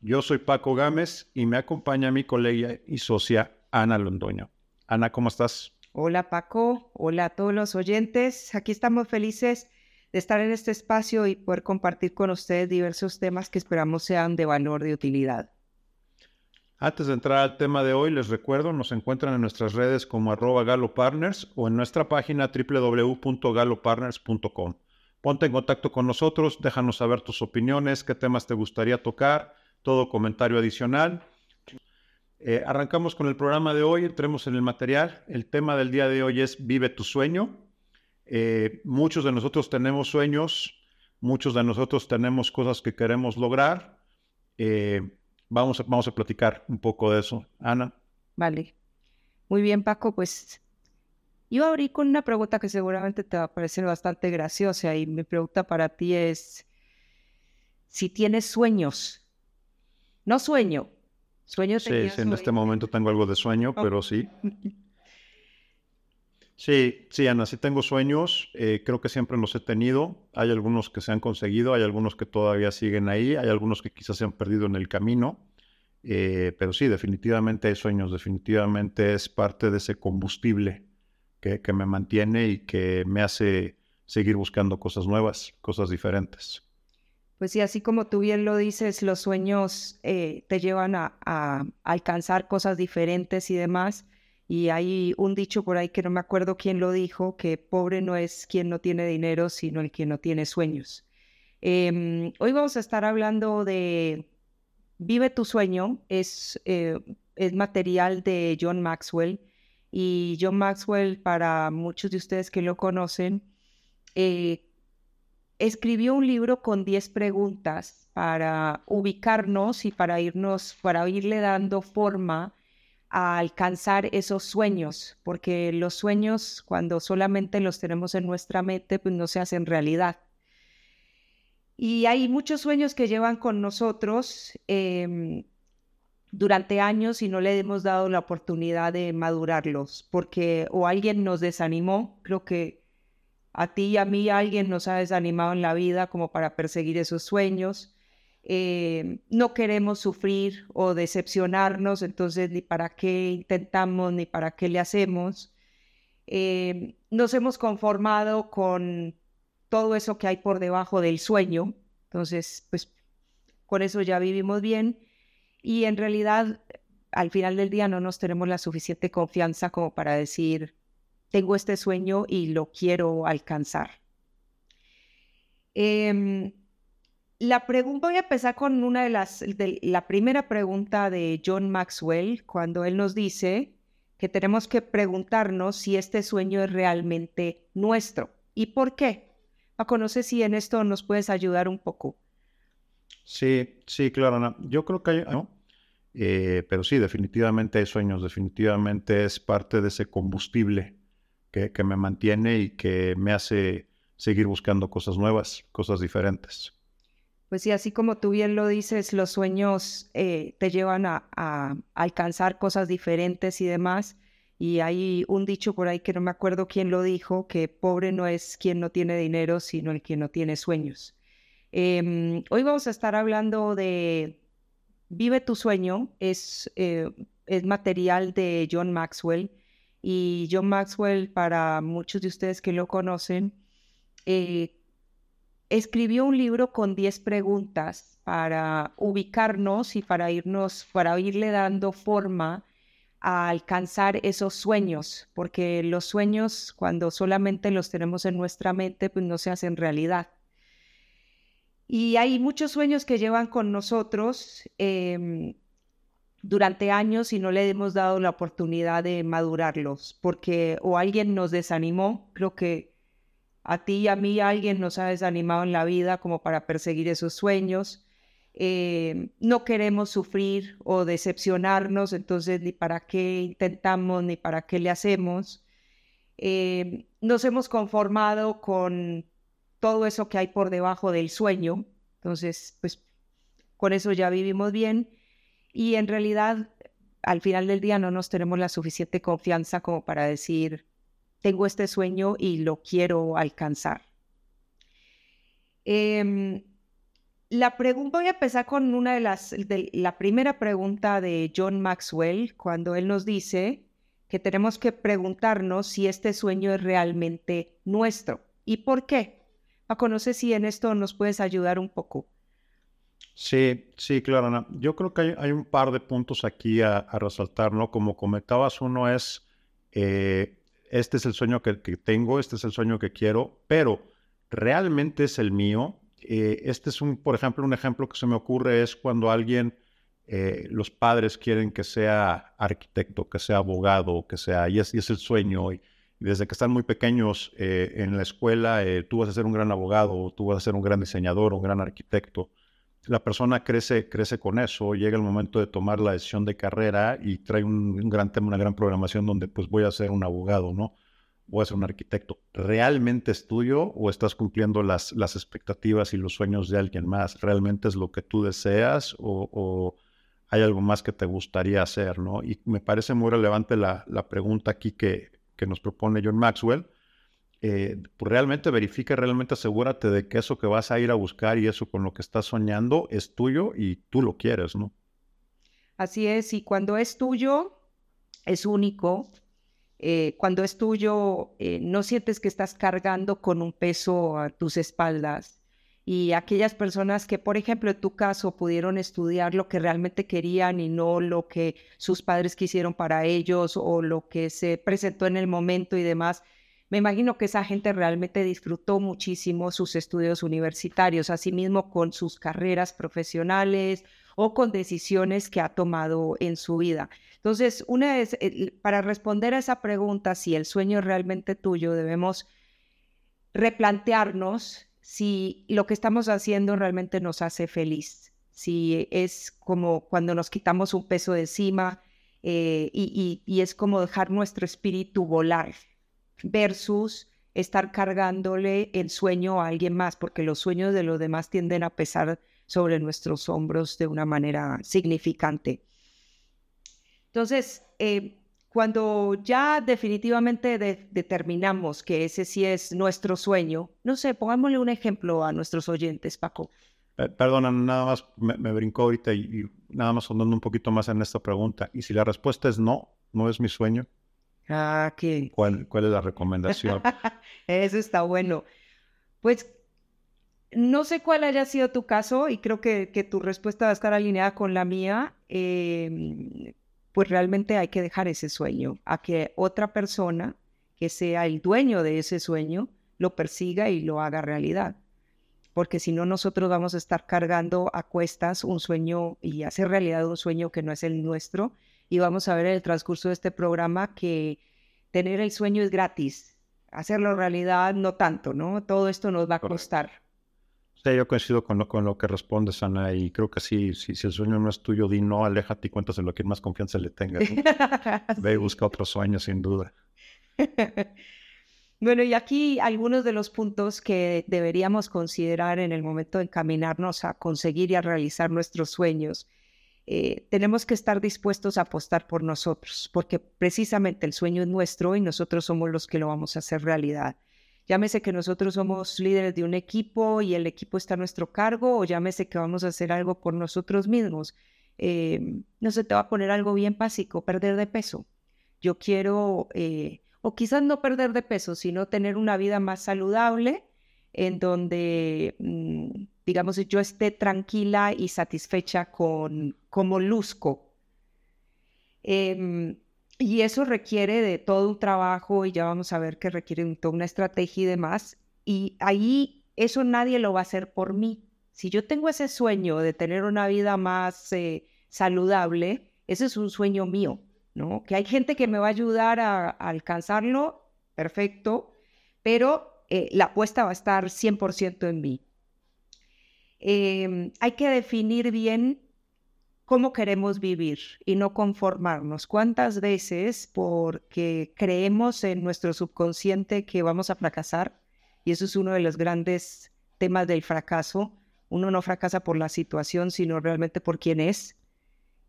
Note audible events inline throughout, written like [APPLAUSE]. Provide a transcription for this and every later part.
Yo soy Paco Gámez y me acompaña mi colega y socia Ana Londoño. Ana, ¿cómo estás? Hola Paco, hola a todos los oyentes. Aquí estamos felices de estar en este espacio y poder compartir con ustedes diversos temas que esperamos sean de valor, de utilidad. Antes de entrar al tema de hoy, les recuerdo, nos encuentran en nuestras redes como arroba galopartners o en nuestra página www.galopartners.com. Ponte en contacto con nosotros, déjanos saber tus opiniones, qué temas te gustaría tocar, todo comentario adicional. Eh, arrancamos con el programa de hoy, entremos en el material. El tema del día de hoy es Vive tu sueño. Eh, muchos de nosotros tenemos sueños, muchos de nosotros tenemos cosas que queremos lograr. Eh, vamos, a, vamos a platicar un poco de eso. Ana. Vale. Muy bien, Paco. Pues yo abrí con una pregunta que seguramente te va a parecer bastante graciosa y mi pregunta para ti es si tienes sueños no sueño. Sueño Sí, sí en este momento tengo algo de sueño, pero sí. [LAUGHS] Sí, sí, Ana, sí tengo sueños. Eh, creo que siempre los he tenido. Hay algunos que se han conseguido, hay algunos que todavía siguen ahí, hay algunos que quizás se han perdido en el camino. Eh, pero sí, definitivamente hay sueños, definitivamente es parte de ese combustible que, me mantiene y que me hace seguir buscando cosas nuevas, cosas diferentes. Pues sí, así como tú bien lo dices, los sueños eh, te llevan a, alcanzar cosas diferentes y demás. Y hay un dicho por ahí que no me acuerdo quién lo dijo, que pobre no es quien no tiene dinero, sino el que no tiene sueños. Em, hoy vamos a estar hablando de Vive tu sueño, es, eh, es material de John Maxwell. Y John Maxwell, para muchos de ustedes que lo conocen, eh, escribió un libro con 10 preguntas para ubicarnos y para irnos, para irle dando forma a alcanzar esos sueños, porque los sueños cuando solamente los tenemos en nuestra mente, pues no se hacen realidad. Y hay muchos sueños que llevan con nosotros em, durante años y no le hemos dado la oportunidad de madurarlos, porque o alguien nos desanimó, creo que a ti y a mí alguien nos ha desanimado en la vida como para perseguir esos sueños. Eh, no queremos sufrir o decepcionarnos, entonces ni para qué intentamos ni para qué le hacemos. Eh, nos hemos conformado con todo eso que hay por debajo del sueño, entonces pues con eso ya vivimos bien y en realidad al final del día no nos tenemos la suficiente confianza como para decir, tengo este sueño y lo quiero alcanzar. Em, la pregunta, voy a empezar con una de las, la primera pregunta de John Maxwell, cuando él nos dice que tenemos que preguntarnos si este sueño es realmente nuestro y por qué. Paco, no sé si en esto nos puedes ayudar un poco. Sí, sí, claro, Yo creo que hay. Eh, pero sí, definitivamente hay sueños, definitivamente es parte de ese combustible que, me mantiene y que me hace seguir buscando cosas nuevas, cosas diferentes. Pues sí, así como tú bien lo dices, los sueños eh, te llevan a, alcanzar cosas diferentes y demás. Y hay un dicho por ahí que no me acuerdo quién lo dijo, que pobre no es quien no tiene dinero, sino el que no tiene sueños. Em, hoy vamos a estar hablando de Vive tu sueño, es, eh, es material de John Maxwell y John Maxwell, para muchos de ustedes que lo conocen, eh, escribió un libro con 10 preguntas para ubicarnos y para irnos, para irle dando forma a alcanzar esos sueños, porque los sueños cuando solamente los tenemos en nuestra mente, pues no se hacen realidad. Y hay muchos sueños que llevan con nosotros. Em, durante años y no le hemos dado la oportunidad de madurarlos, porque o alguien nos desanimó, creo que a ti y a mí alguien nos ha desanimado en la vida como para perseguir esos sueños. Eh, no queremos sufrir o decepcionarnos, entonces ni para qué intentamos ni para qué le hacemos. Eh, nos hemos conformado con todo eso que hay por debajo del sueño, entonces pues con eso ya vivimos bien y en realidad, al final del día no nos tenemos la suficiente confianza como para decir, tengo este sueño y lo quiero alcanzar. Em, la pregunta, voy a empezar con una de las, de, la primera pregunta de John Maxwell, cuando él nos dice que tenemos que preguntarnos si este sueño es realmente nuestro y por qué. Paco, no sé si en esto nos puedes ayudar un poco. Sí, sí, claro, Ana. Yo creo que hay, un par de puntos aquí a, resaltar, ¿no? Como comentabas, uno es, eh, este es el sueño que, tengo, este es el sueño que quiero, pero realmente es el mío. Eh, este es un, por ejemplo, un ejemplo que se me ocurre es cuando alguien, eh, los padres quieren que sea arquitecto, que sea abogado, que sea, y es, es el sueño. Y, desde que están muy pequeños en la escuela, tú vas a ser un gran abogado, tú vas a ser un gran diseñador, un gran arquitecto la persona crece, crece con eso, llega el momento de tomar la decisión de carrera y trae un, gran tema, una gran programación donde pues voy a ser un abogado, ¿no? Voy a ser un arquitecto. ¿Realmente es tuyo o estás cumpliendo las, expectativas y los sueños de alguien más? ¿Realmente es lo que tú deseas o, hay algo más que te gustaría hacer, ¿no? Y me parece muy relevante la pregunta aquí que, que nos propone John Maxwell eh, pues, realmente verifica, realmente asegúrate de que eso que vas a ir a buscar y eso con lo que estás soñando es tuyo y tú lo quieres, ¿no? Así es, y cuando es tuyo, es único. Eh, cuando es tuyo, eh, no sientes que estás cargando con un peso a tus espaldas. Y aquellas personas que, por ejemplo, en tu caso, pudieron estudiar lo que realmente querían y no lo que sus padres quisieron para ellos o lo que se presentó en el momento y demás, me imagino que esa gente realmente disfrutó muchísimo sus estudios universitarios, asimismo con sus carreras profesionales o con decisiones que ha tomado en su vida. Entonces, una es, para responder a esa pregunta, si el sueño es realmente tuyo, debemos replantearnos si lo que estamos haciendo realmente nos hace feliz, si es como cuando nos quitamos un peso de encima eh, y es como dejar nuestro espíritu volar versus estar cargándole el sueño a alguien más, porque los sueños de los demás tienden a pesar sobre nuestros hombros de una manera significante. Entonces, eh, cuando ya definitivamente determinamos que ese sí es nuestro sueño, no sé, pongámosle un ejemplo a nuestros oyentes, Paco. perdona, nada más me, me brincó ahorita y, y, nada más andando un poquito más en esta pregunta. Y si la respuesta es no, no es mi sueño, Ah, ¿qué? ¿Cuál, ¿Cuál es la recomendación? [LAUGHS] Eso está bueno. Pues no sé cuál haya sido tu caso y creo que, que tu respuesta va a estar alineada con la mía. Em, pues realmente hay que dejar ese sueño a que otra persona que sea el dueño de ese sueño lo persiga y lo haga realidad. Porque si no, nosotros vamos a estar cargando a cuestas un sueño y hacer realidad un sueño que no es el nuestro y vamos a ver en el transcurso de este programa que tener el sueño es gratis, hacerlo realidad no tanto, ¿no? Todo esto nos va a costar. Sí, yo coincido con lo, con lo que respondes, Ana, y creo que sí, si el sueño no es tuyo, di no, aléjate y cuéntaselo a quien más confianza le tenga. [LAUGHS] Ve y busca otro sueño, sin duda. [LAUGHS] bueno, y aquí algunos de los puntos que deberíamos considerar en el momento de encaminarnos a conseguir y a realizar nuestros sueños. Eh, tenemos que estar dispuestos a apostar por nosotros, porque precisamente el sueño es nuestro y nosotros somos los que lo vamos a hacer realidad. Llámese que nosotros somos líderes de un equipo y el equipo está a nuestro cargo, o llámese que vamos a hacer algo por nosotros mismos. Eh, no se te va a poner algo bien básico, perder de peso. Yo quiero, eh, o quizás no perder de peso, sino tener una vida más saludable en donde mm, digamos, yo esté tranquila y satisfecha con cómo luzco. Em, y eso requiere de todo un trabajo y ya vamos a ver que requiere toda una estrategia y demás. Y ahí eso nadie lo va a hacer por mí. Si yo tengo ese sueño de tener una vida más eh, saludable, ese es un sueño mío, ¿no? Que hay gente que me va a ayudar a, alcanzarlo, perfecto, pero eh, la apuesta va a estar 100% en mí. Em, hay que definir bien cómo queremos vivir y no conformarnos. ¿Cuántas veces porque creemos en nuestro subconsciente que vamos a fracasar? Y eso es uno de los grandes temas del fracaso. Uno no fracasa por la situación, sino realmente por quién es.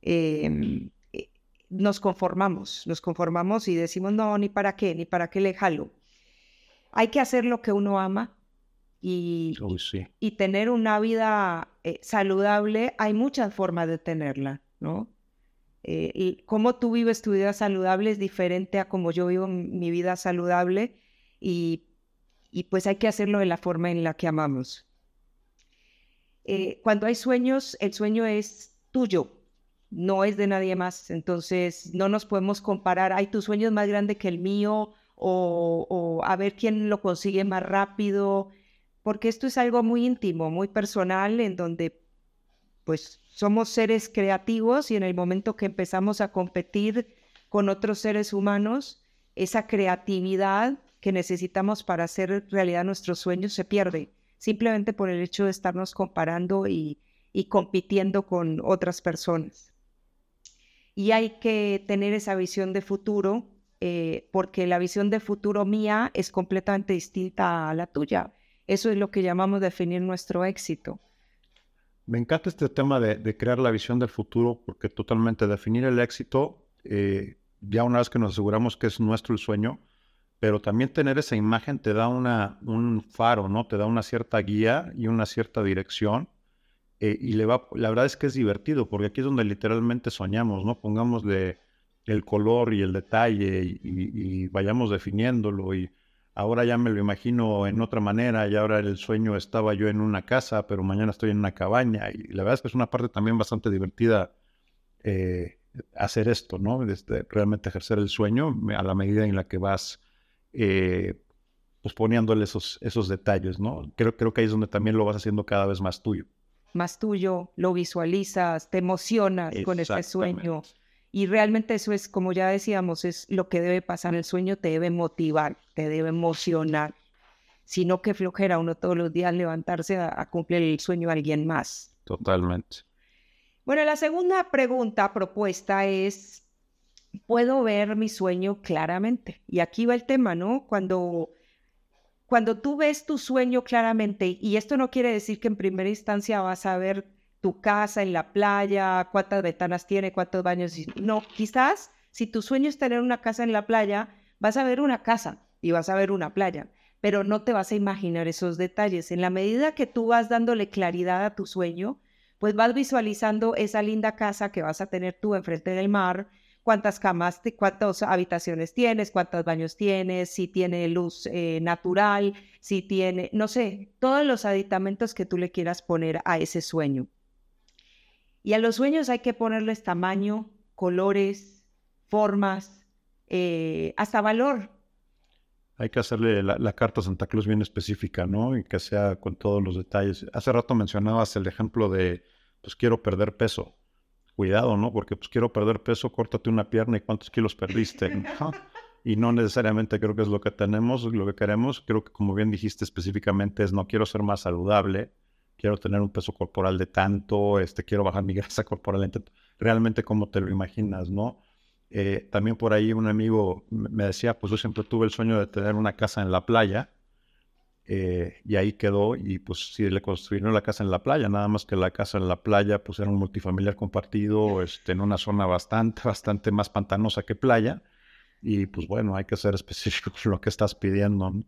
Em, eh, nos conformamos, nos conformamos y decimos, no, ni para qué, ni para qué le jalo. Hay que hacer lo que uno ama, y, Uy, sí. y tener una vida eh, saludable, hay muchas formas de tenerla, ¿no? Eh, y cómo tú vives tu vida saludable es diferente a cómo yo vivo mi vida saludable y, y pues hay que hacerlo de la forma en la que amamos. Eh, cuando hay sueños, el sueño es tuyo, no es de nadie más. Entonces, no nos podemos comparar, ay, tu sueño es más grande que el mío, o, o a ver quién lo consigue más rápido, porque esto es algo muy íntimo, muy personal, en donde pues somos seres creativos y en el momento que empezamos a competir con otros seres humanos, esa creatividad que necesitamos para hacer realidad nuestros sueños se pierde, simplemente por el hecho de estarnos comparando y, y compitiendo con otras personas. Y hay que tener esa visión de futuro, eh, porque la visión de futuro mía es completamente distinta a la tuya. Eso es lo que llamamos definir nuestro éxito. Me encanta este tema de, de crear la visión del futuro, porque totalmente definir el éxito, eh, ya una vez que nos aseguramos que es nuestro el sueño, pero también tener esa imagen te da una, un faro, ¿no? Te da una cierta guía y una cierta dirección. eh, y le va, la verdad es que es divertido, porque aquí es donde literalmente soñamos, ¿no? Pongámosle el color y el detalle y, y- y vayamos definiéndolo. Y ahora ya me lo imagino en otra manera, y ahora el sueño estaba yo en una casa, pero mañana estoy en una cabaña. Y la verdad es que es una parte también bastante divertida eh, hacer esto, ¿no? Este, realmente ejercer el sueño a la medida en la que vas eh, pues poniéndole esos, esos detalles, ¿no? Creo, creo que ahí es donde también lo vas haciendo cada vez más tuyo. más tuyo, lo visualizas, te emocionas con ese sueño. Y realmente eso es, como ya decíamos, es lo que debe pasar. El sueño te debe motivar, te debe emocionar. Sino que flojera uno todos los días levantarse a, a cumplir el sueño de alguien más. Totalmente. Bueno, la segunda pregunta propuesta es, ¿puedo ver mi sueño claramente? Y aquí va el tema, ¿no? Cuando, cuando tú ves tu sueño claramente, y esto no quiere decir que en primera instancia vas a ver tu casa en la playa, cuántas ventanas tiene, cuántos baños. No, quizás si tu sueño es tener una casa en la playa, vas a ver una casa y vas a ver una playa, pero no te vas a imaginar esos detalles. En la medida que tú vas dándole claridad a tu sueño, pues vas visualizando esa linda casa que vas a tener tú enfrente del mar, cuántas camas, cuántas habitaciones tienes, cuántos baños tienes, si tiene luz eh, natural, si tiene, no sé, todos los aditamentos que tú le quieras poner a ese sueño. Y a los sueños hay que ponerles tamaño, colores, formas, eh, hasta valor. Hay que hacerle la, la carta a Santa Claus bien específica, ¿no? Y que sea con todos los detalles. Hace rato mencionabas el ejemplo de, pues quiero perder peso. Cuidado, ¿no? Porque pues quiero perder peso, córtate una pierna y cuántos kilos perdiste, ¿no? [LAUGHS] Y no necesariamente creo que es lo que tenemos, lo que queremos. Creo que como bien dijiste específicamente es no quiero ser más saludable, quiero tener un peso corporal de tanto, este, quiero bajar mi [LAUGHS] grasa corporal en tanto. Realmente como te lo imaginas, ¿no? Eh, también por ahí un amigo me decía, pues yo siempre tuve el sueño de tener una casa en la playa eh, y ahí quedó y pues sí, le construyeron la casa en la playa, nada más que la casa en la playa pues era un multifamiliar compartido este, en una zona bastante, bastante más pantanosa que playa y pues bueno, hay que ser [LAUGHS] específico con lo que estás pidiendo. ¿no?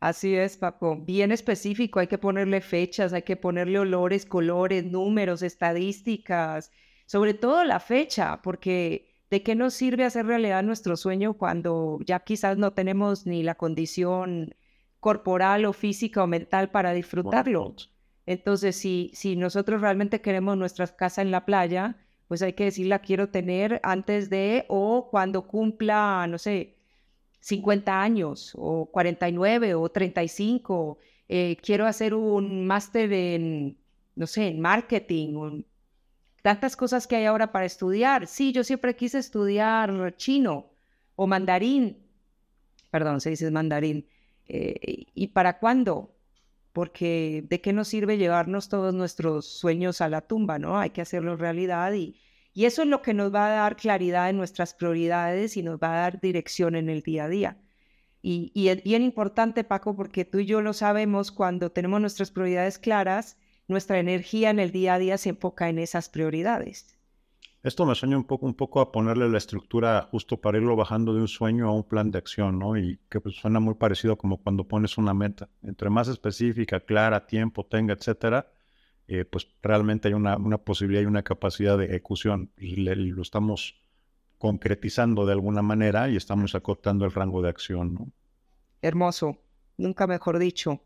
Así es, Paco. Bien específico, hay que ponerle fechas, hay que ponerle olores, colores, números, estadísticas, sobre todo la fecha, porque ¿de qué nos sirve hacer realidad nuestro sueño cuando ya quizás no tenemos ni la condición corporal o física o mental para disfrutarlo? Entonces, si, si nosotros realmente queremos nuestra casa en la playa, pues hay que decir la quiero tener antes de o cuando cumpla, no sé, 50 años o 49 o 35. eh, quiero hacer un máster en, no sé, en marketing, tantas cosas que hay ahora para estudiar. Sí, yo siempre quise estudiar chino o mandarín. Perdón, se dice mandarín. Eh, ¿Y para cuándo? Porque ¿de qué nos sirve llevarnos todos nuestros sueños a la tumba, no? Hay que hacerlo realidad y, y eso es lo que nos va a dar claridad en nuestras prioridades y nos va a dar dirección en el día a día. Y, y es bien importante, Paco, porque tú y yo lo sabemos, cuando tenemos nuestras prioridades claras, nuestra energía en el día a día se enfoca en esas prioridades. Esto me sueña un poco, un poco a ponerle la estructura justo para irlo bajando de un sueño a un plan de acción, ¿no? Y que pues, suena muy parecido como cuando pones una meta. Entre más específica, clara, tiempo tenga, etcétera, eh, pues realmente hay una, una, posibilidad y una capacidad de ejecución y, lo estamos concretizando de alguna manera y estamos acortando el rango de acción, ¿no? Hermoso, nunca mejor dicho.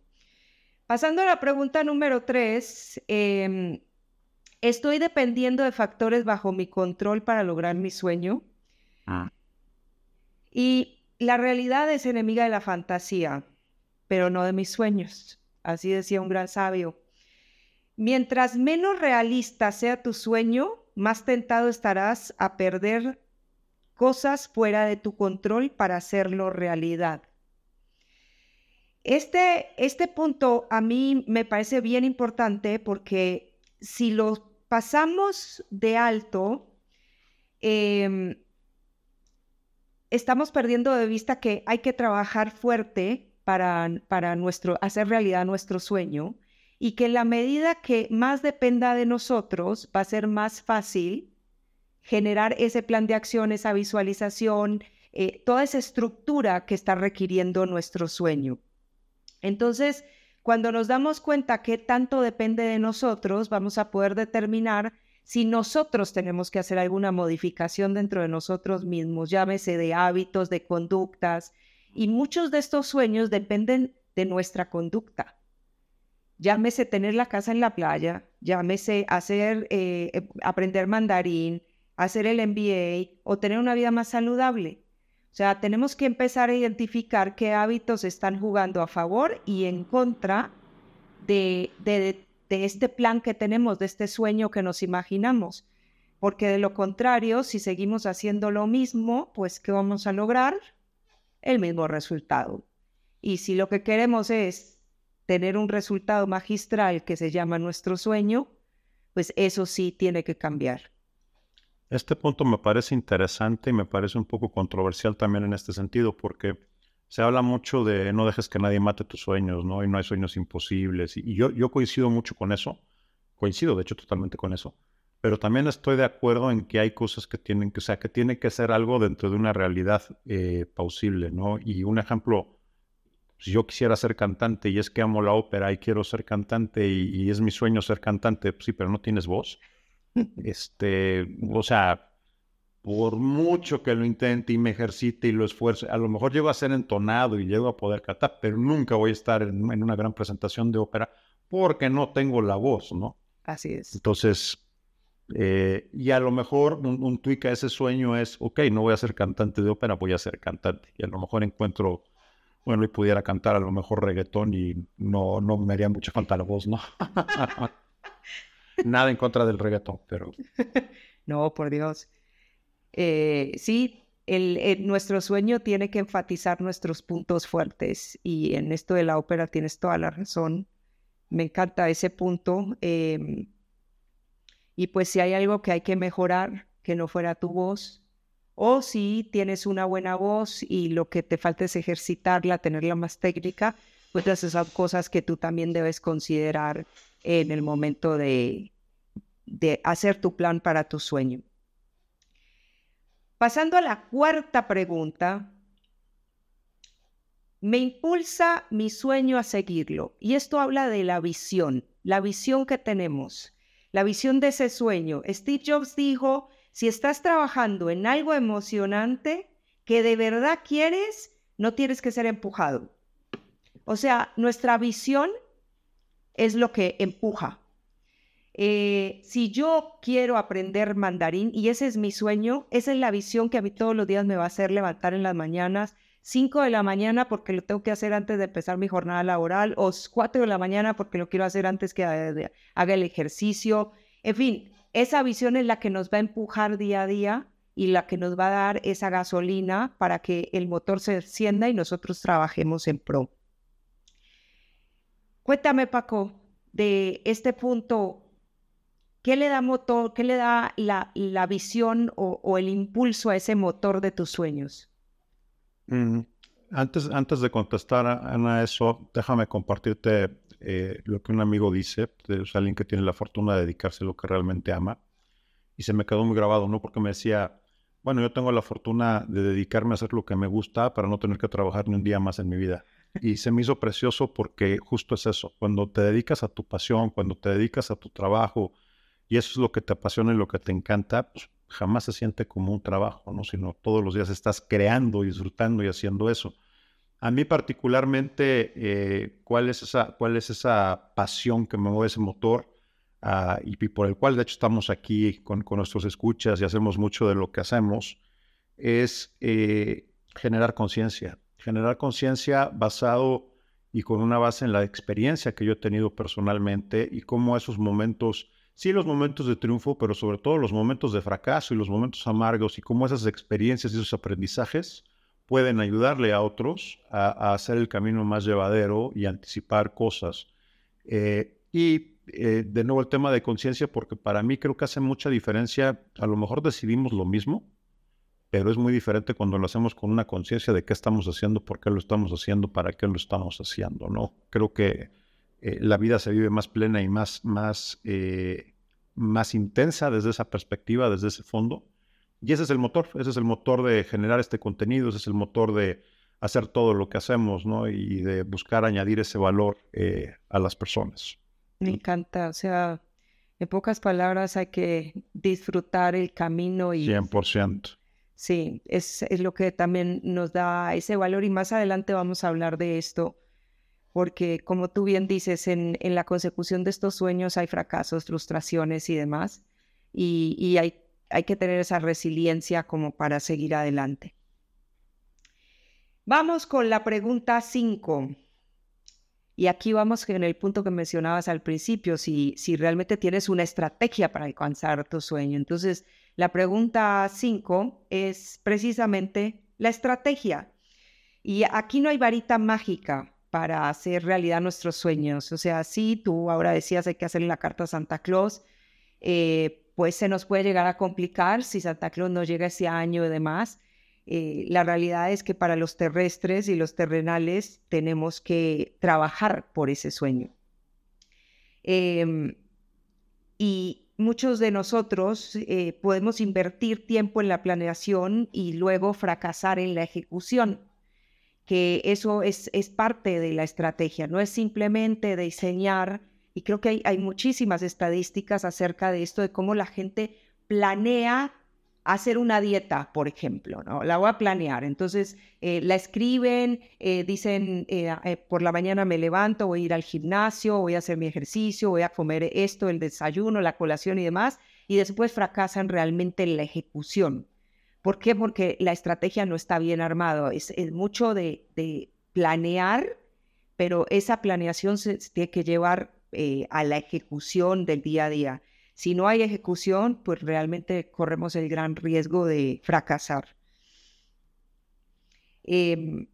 Pasando a la pregunta número tres, eh, ¿Estoy dependiendo de factores bajo mi control para lograr mi sueño? Ah. Y la realidad es enemiga de la fantasía, pero no de mis sueños. Así decía un gran sabio. Mientras menos realista sea tu sueño, más tentado estarás a perder cosas fuera de tu control para hacerlo realidad. Este, este punto a mí me parece bien importante porque si lo pasamos de alto, em, estamos perdiendo de vista que hay que trabajar fuerte para, para nuestro, hacer realidad nuestro sueño y que en la medida que más dependa de nosotros va a ser más fácil generar ese plan de acción, esa visualización, eh, toda esa estructura que está requiriendo nuestro sueño. Entonces, cuando nos damos cuenta que tanto depende de nosotros, vamos a poder determinar si nosotros tenemos que hacer alguna modificación dentro de nosotros mismos, llámese de hábitos, de conductas, y muchos de estos sueños dependen de nuestra conducta. Llámese tener la casa en la playa, llámese hacer, eh, eh, aprender mandarín, hacer el MBA o tener una vida más saludable. O sea, tenemos que empezar a identificar qué hábitos están jugando a favor y en contra de, de, este plan que tenemos, de este sueño que nos imaginamos. Porque de lo contrario, si seguimos haciendo lo mismo, pues ¿qué vamos a lograr? El mismo resultado. Y si lo que queremos es tener un resultado magistral que se llama nuestro sueño, pues eso sí tiene que cambiar. Este punto me parece interesante y me parece un poco controversial también en este sentido, porque se habla mucho de no dejes que nadie mate tus sueños, ¿no? Y no hay sueños imposibles. Y yo, coincido mucho con eso, coincido de hecho totalmente con eso, pero también estoy de acuerdo en que hay cosas que tienen que, o sea, que tiene que ser algo dentro de una realidad eh, ¿no? Y un ejemplo, si yo quisiera ser cantante y es que amo la ópera y quiero ser cantante y, y es mi sueño ser cantante, pues sí, pero no tienes voz [LAUGHS] este, o sea, por mucho que lo intente y me ejercite y lo esfuerce, a lo mejor llego a ser entonado y llego a poder cantar, pero nunca voy a estar en, una gran presentación de ópera porque no tengo la voz, ¿no? Así es. Entonces, eh, y a lo mejor un, un tweak a ese sueño es, ok, no voy a ser cantante de ópera, voy a ser cantante. Y a lo mejor encuentro, bueno, y pudiera cantar a lo mejor reggaetón y no, no me haría mucha falta la voz, ¿no? [LAUGHS] Nada en contra del reggaetón, pero... [LAUGHS] no, por Dios. Eh, sí, el, nuestro sueño tiene que enfatizar nuestros puntos fuertes y en esto de la ópera tienes toda la razón. Me encanta ese punto. Em, y pues si hay algo que hay que mejorar, que no fuera tu voz, o si tienes una buena voz y lo que te falta es ejercitarla, tenerla más técnica, pues esas son cosas que tú también debes considerar en el momento de, de hacer tu plan para tu sueño. Pasando a la cuarta pregunta, me impulsa mi sueño a seguirlo. Y esto habla de la visión, la visión que tenemos, la visión de ese sueño. Steve Jobs dijo, si estás trabajando en algo emocionante que de verdad quieres, no tienes que ser empujado. O sea, nuestra visión es lo que empuja. Eh, si yo quiero aprender mandarín y ese es mi sueño, esa es la visión que a mí todos los días me va a hacer levantar en las mañanas, 5 de la mañana porque lo tengo que hacer antes de empezar mi jornada laboral, o 4 de la mañana porque lo quiero hacer antes que haga el ejercicio. En fin, esa visión es la que nos va a empujar día a día y la que nos va a dar esa gasolina para que el motor se encienda y nosotros trabajemos en pro. Cuéntame, Paco, de este punto, ¿qué le da motor, qué le da la, visión o, el impulso a ese motor de tus sueños? Mm, antes, antes de contestar, a eso, déjame compartirte eh, lo que un amigo dice, es alguien que tiene la fortuna de dedicarse a lo que realmente ama. y se me quedó muy grabado, ¿no? Porque me decía, bueno, yo tengo la fortuna de dedicarme a hacer lo que me gusta para no tener que trabajar ni un día más en mi vida. Y se me hizo precioso porque justo es eso, cuando te dedicas a tu pasión, cuando te dedicas a tu trabajo, y eso es lo que te apasiona y lo que te encanta, pues jamás se siente como un trabajo, ¿no? Sino todos los días estás creando, disfrutando y haciendo eso. A mí particularmente, eh, ¿cuál, es esa, ¿cuál es esa pasión que me mueve ese motor? Ah, y, por el cual de hecho estamos aquí con, nuestros escuchas y hacemos mucho de lo que hacemos, es eh, generar conciencia. Generar conciencia basado y con una base en la experiencia que yo he tenido personalmente y cómo esos momentos, sí los momentos de triunfo, pero sobre todo los momentos de fracaso y los momentos amargos y cómo esas experiencias y esos aprendizajes pueden ayudarle a otros a, hacer el camino más llevadero y anticipar cosas. Eh, y eh, de nuevo el tema de conciencia, porque para mí creo que hace mucha diferencia. A lo mejor decidimos lo mismo, pero es muy diferente cuando lo hacemos con una conciencia de qué estamos haciendo, por qué lo estamos haciendo, para qué lo estamos haciendo, ¿no? Creo que eh, la vida se vive más plena y más, más, eh, más intensa desde esa perspectiva, desde ese fondo. Y ese es el motor, ese es el motor de generar este contenido, ese es el motor de hacer todo lo que hacemos, ¿no? Y de buscar añadir ese valor a las personas. Me encanta, o sea, en pocas palabras hay que disfrutar el camino y... 100%. Sí, es, es lo que también nos da ese valor y más adelante vamos a hablar de esto, porque como tú bien dices, en, la consecución de estos sueños hay fracasos, frustraciones y demás, y, hay que tener esa resiliencia como para seguir adelante. Vamos con la pregunta 5. Y aquí vamos en el punto que mencionabas al principio, si, si realmente tienes una estrategia para alcanzar tu sueño. Entonces, la pregunta 5 es precisamente la estrategia. Y aquí no hay varita mágica para hacer realidad nuestros sueños. O sea, si tú ahora decías hay que hacerle la carta a Santa Claus, eh, pues se nos puede llegar a complicar si Santa Claus no llega ese año y demás. Eh, la realidad es que para los terrestres y los terrenales tenemos que trabajar por ese sueño. Em, y muchos de nosotros eh, podemos invertir tiempo en la planeación y luego fracasar en la ejecución, que eso es, es parte de la estrategia, no es simplemente diseñar, y creo que hay, hay muchísimas estadísticas acerca de esto, de cómo la gente planea hacer una dieta, por ejemplo, ¿no? La voy a planear. Entonces, eh, la escriben, eh, dicen, eh, por la mañana me levanto, voy a ir al gimnasio, voy a hacer mi ejercicio, voy a comer esto, el desayuno, la colación y demás, y después fracasan realmente en la ejecución. ¿Por qué? Porque la estrategia no está bien armada. Es, mucho de, planear, pero esa planeación se tiene que llevar a la ejecución del día a día. Si no hay ejecución, pues realmente corremos el gran riesgo de fracasar. Em,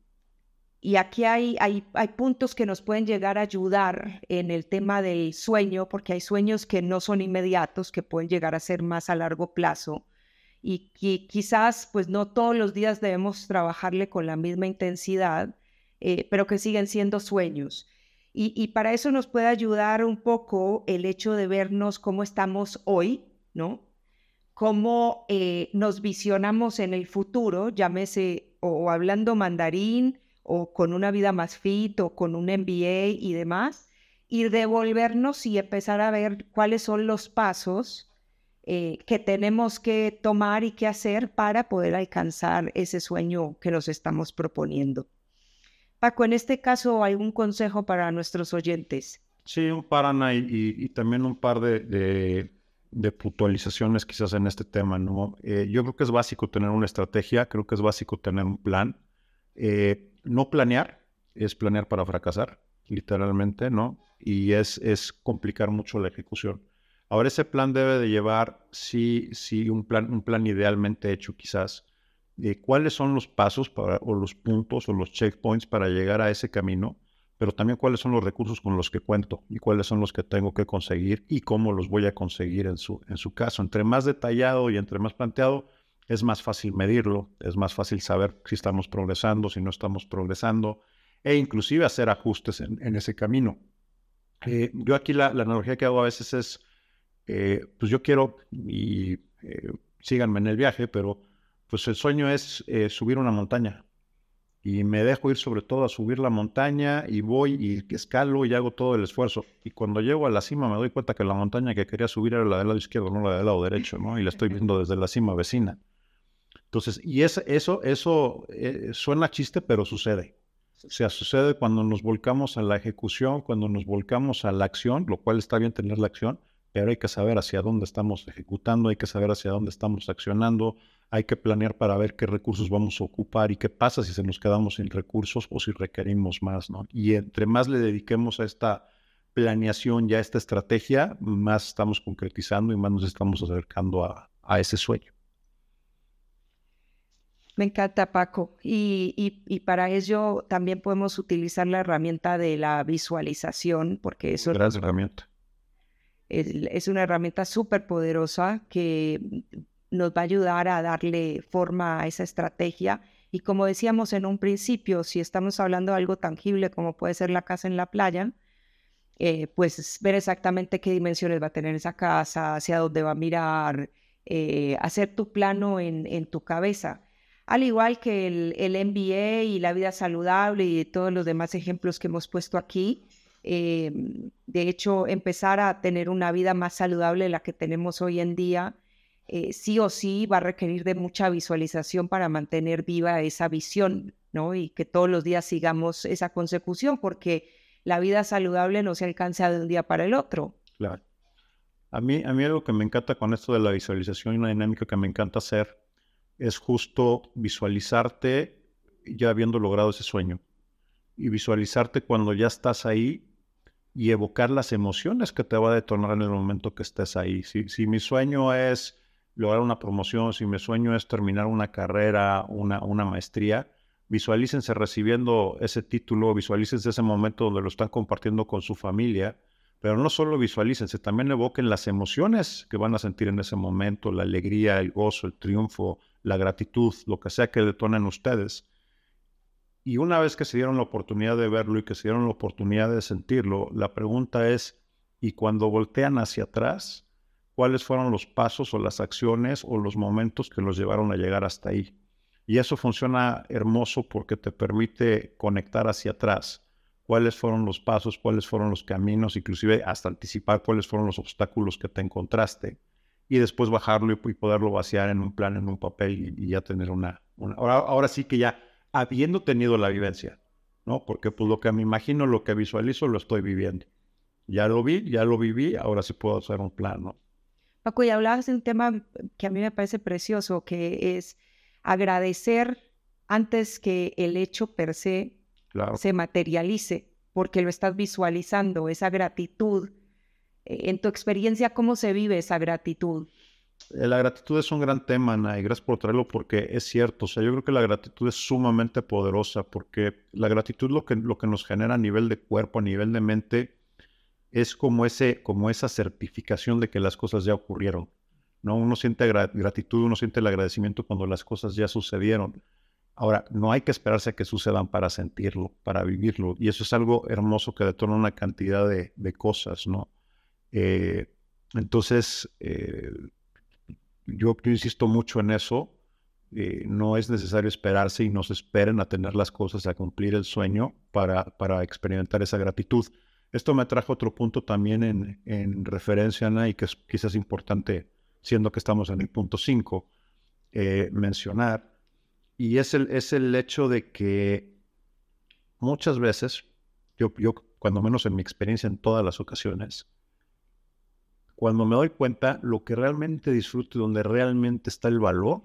y aquí hay, hay, puntos que nos pueden llegar a ayudar en el tema del sueño, porque hay sueños que no son inmediatos, que pueden llegar a ser más a largo plazo. Y, que quizás, pues no todos los días debemos trabajarle con la misma intensidad, eh, pero que siguen siendo sueños. Y, para eso nos puede ayudar un poco el hecho de vernos cómo estamos hoy, ¿no? Cómo eh, nos visionamos en el futuro, llámese o, hablando mandarín o con una vida más fit o con un MBA y demás, y devolvernos y empezar a ver cuáles son los pasos eh, que tenemos que tomar y que hacer para poder alcanzar ese sueño que nos estamos proponiendo. Paco, en este caso, ¿algún consejo para nuestros oyentes? Sí, un par, Ana, y, también un par de, puntualizaciones quizás en este tema, ¿no? Eh, yo creo que es básico tener una estrategia, creo que es básico tener un plan. Eh, no planear es planear para fracasar, literalmente, ¿no? Y es, es complicar mucho la ejecución. Ahora, ese plan debe de llevar, sí, sí, un plan, un plan idealmente hecho quizás, de cuáles son los pasos para, o los puntos o los checkpoints para llegar a ese camino, pero también cuáles son los recursos con los que cuento y cuáles son los que tengo que conseguir y cómo los voy a conseguir en su, en su caso. Entre más detallado y entre más planteado, es más fácil medirlo, es más fácil saber si estamos progresando, si no estamos progresando, e inclusive hacer ajustes en, ese camino. Eh, yo aquí la, analogía que hago a veces es, eh, pues yo quiero, y síganme en el viaje, pero pues el sueño es eh, subir una montaña. Y me dejo ir sobre todo a subir la montaña y voy y escalo y hago todo el esfuerzo. Y cuando llego a la cima me doy cuenta que la montaña que quería subir era la del lado izquierdo, no la del lado derecho, ¿no? Y la estoy viendo desde la cima vecina. Entonces, y es, eso, eso eh, suena chiste, pero sucede. O sea, sucede cuando nos volcamos a la ejecución, cuando nos volcamos a la acción, lo cual está bien tener la acción, pero hay que saber hacia dónde estamos ejecutando, hay que saber hacia dónde estamos accionando, hay que planear para ver qué recursos vamos a ocupar y qué pasa si se nos quedamos sin recursos o si requerimos más, ¿no? Y entre más le dediquemos a esta planeación y a esta estrategia, más estamos concretizando y más nos estamos acercando a, a ese sueño. Me encanta, Paco. Y, para ello también podemos utilizar la herramienta de la visualización, porque eso Gran herramienta. Es, una herramienta súper poderosa que nos va a ayudar a darle forma a esa estrategia. Y como decíamos en un principio, si estamos hablando de algo tangible como puede ser la casa en la playa, eh, pues ver exactamente qué dimensiones va a tener esa casa, hacia dónde va a mirar, eh, hacer tu plano en, en tu cabeza al igual que el, el, MBA y la vida saludable y todos los demás ejemplos que hemos puesto aquí. Em, de hecho, empezar a tener una vida más saludable la que tenemos hoy en día, eh, sí o sí va a requerir de mucha visualización para mantener viva esa visión, ¿no? Y que todos los días sigamos esa consecución, porque la vida saludable no se alcanza de un día para el otro. Claro. A mí, a mí algo que me encanta con esto de la visualización y una dinámica que me encanta hacer es justo visualizarte ya habiendo logrado ese sueño y visualizarte cuando ya estás ahí y evocar las emociones que te va a detonar en el momento que estés ahí. Si, si mi sueño es lograr una promoción, si mi sueño es terminar una carrera, una, una maestría, visualícense recibiendo ese título, visualícense ese momento donde lo están compartiendo con su familia, pero no solo visualícense, también evoquen las emociones que van a sentir en ese momento, la alegría, el gozo, el triunfo, la gratitud, lo que sea que detonen ustedes. Y una vez que se dieron la oportunidad de verlo y que se dieron la oportunidad de sentirlo, la pregunta es, ¿y cuando voltean hacia atrás, cuáles fueron los pasos o las acciones o los momentos que los llevaron a llegar hasta ahí? Y eso funciona hermoso porque te permite conectar hacia atrás. Cuáles fueron los pasos, cuáles fueron los caminos, inclusive hasta anticipar cuáles fueron los obstáculos que te encontraste y después bajarlo y, poderlo vaciar en un plan, en un papel y, ya tener una... Ahora, ahora, sí que ya habiendo tenido la vivencia, ¿no? Porque pues lo que me imagino, lo que visualizo, lo estoy viviendo. Ya lo vi, ya lo viví, ahora sí puedo hacer un plan, ¿no? Paco, y hablabas de un tema que a mí me parece precioso, que es agradecer antes que el hecho per se se materialice, porque lo estás visualizando, esa gratitud eh, en tu experiencia, ¿cómo se vive esa gratitud? Eh, la gratitud es un gran tema, Ana, y gracias por traerlo porque es cierto. O sea, yo creo que la gratitud es sumamente poderosa porque la gratitud lo que, lo que nos genera a nivel de cuerpo, a nivel de mente, es como, ese, como esa certificación de que las cosas ya ocurrieron. ¿no? Uno siente gratitud, uno siente el agradecimiento cuando las cosas ya sucedieron. Ahora, no hay que esperarse a que sucedan para sentirlo, para vivirlo. Y eso es algo hermoso que detona una cantidad de, de cosas, ¿no? Eh, entonces, eh, yo, insisto mucho en eso. Eh, no es necesario esperarse y no se esperen a tener las cosas, a cumplir el sueño para, para experimentar esa gratitud. Esto me trajo otro punto también en, en referencia, Ana, y que es quizás importante, siendo que estamos en el punto 5, mencionar. Y es el, es el hecho de que muchas veces, yo, yo, cuando menos en mi experiencia en todas las ocasiones, cuando me doy cuenta, lo que realmente disfruto y donde realmente está el valor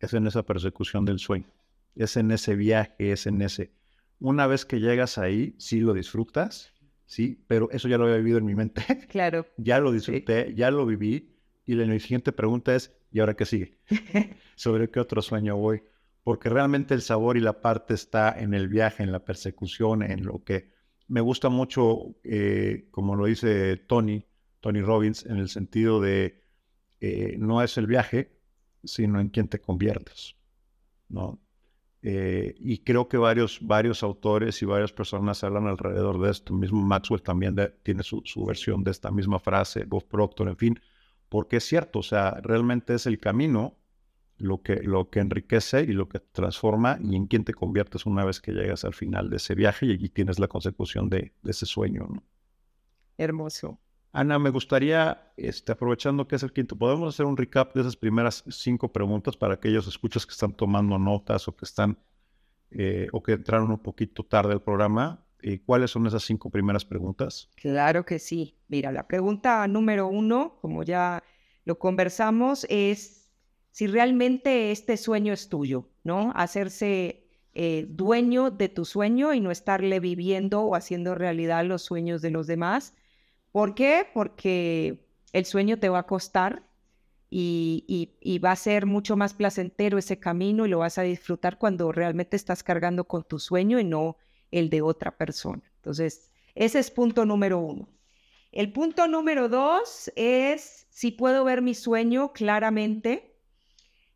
es en esa persecución del sueño, es en ese viaje, es en ese. Una vez que llegas ahí, sí lo disfrutas, sí, pero eso ya lo había vivido en mi mente. Claro. [LAUGHS] ya lo disfruté, ya lo viví. Y la siguiente pregunta es, ¿y ahora qué sigue? [LAUGHS] ¿Sobre qué otro sueño voy? Porque realmente el sabor y la parte está en el viaje, en la persecución, en lo que me gusta mucho, eh, como lo dice Tony, Tony Robbins en el sentido de eh, no es el viaje, sino en quién te conviertes. ¿no? Eh, y creo que varios, varios autores y varias personas hablan alrededor de esto. Mismo Maxwell también tiene su, versión de esta misma frase, Bob Proctor, en fin. porque es cierto, o sea, realmente es el camino lo que, lo que enriquece y lo que transforma y en quién te conviertes una vez que llegas al final de ese viaje y, tienes la consecución de, ese sueño. Hermoso. Ana, me gustaría, este, aprovechando que es el quinto, ¿podemos hacer un recap de esas primeras cinco preguntas para aquellos escuchas que están tomando notas o que están eh, o que entraron un poquito tarde al programa? Eh, ¿Cuáles son esas cinco primeras preguntas? Claro que sí. Mira, la pregunta número uno, como ya lo conversamos, es si realmente este sueño es tuyo, ¿no? Hacerse eh, dueño de tu sueño y no estarle viviendo o haciendo realidad los sueños de los demás ¿Por qué? Porque el sueño te va a costar y, va a ser mucho más placentero ese camino y lo vas a disfrutar cuando realmente estás cargando con tu sueño y no el de otra persona. Entonces, ese es punto número uno. El punto número dos es si puedo ver mi sueño claramente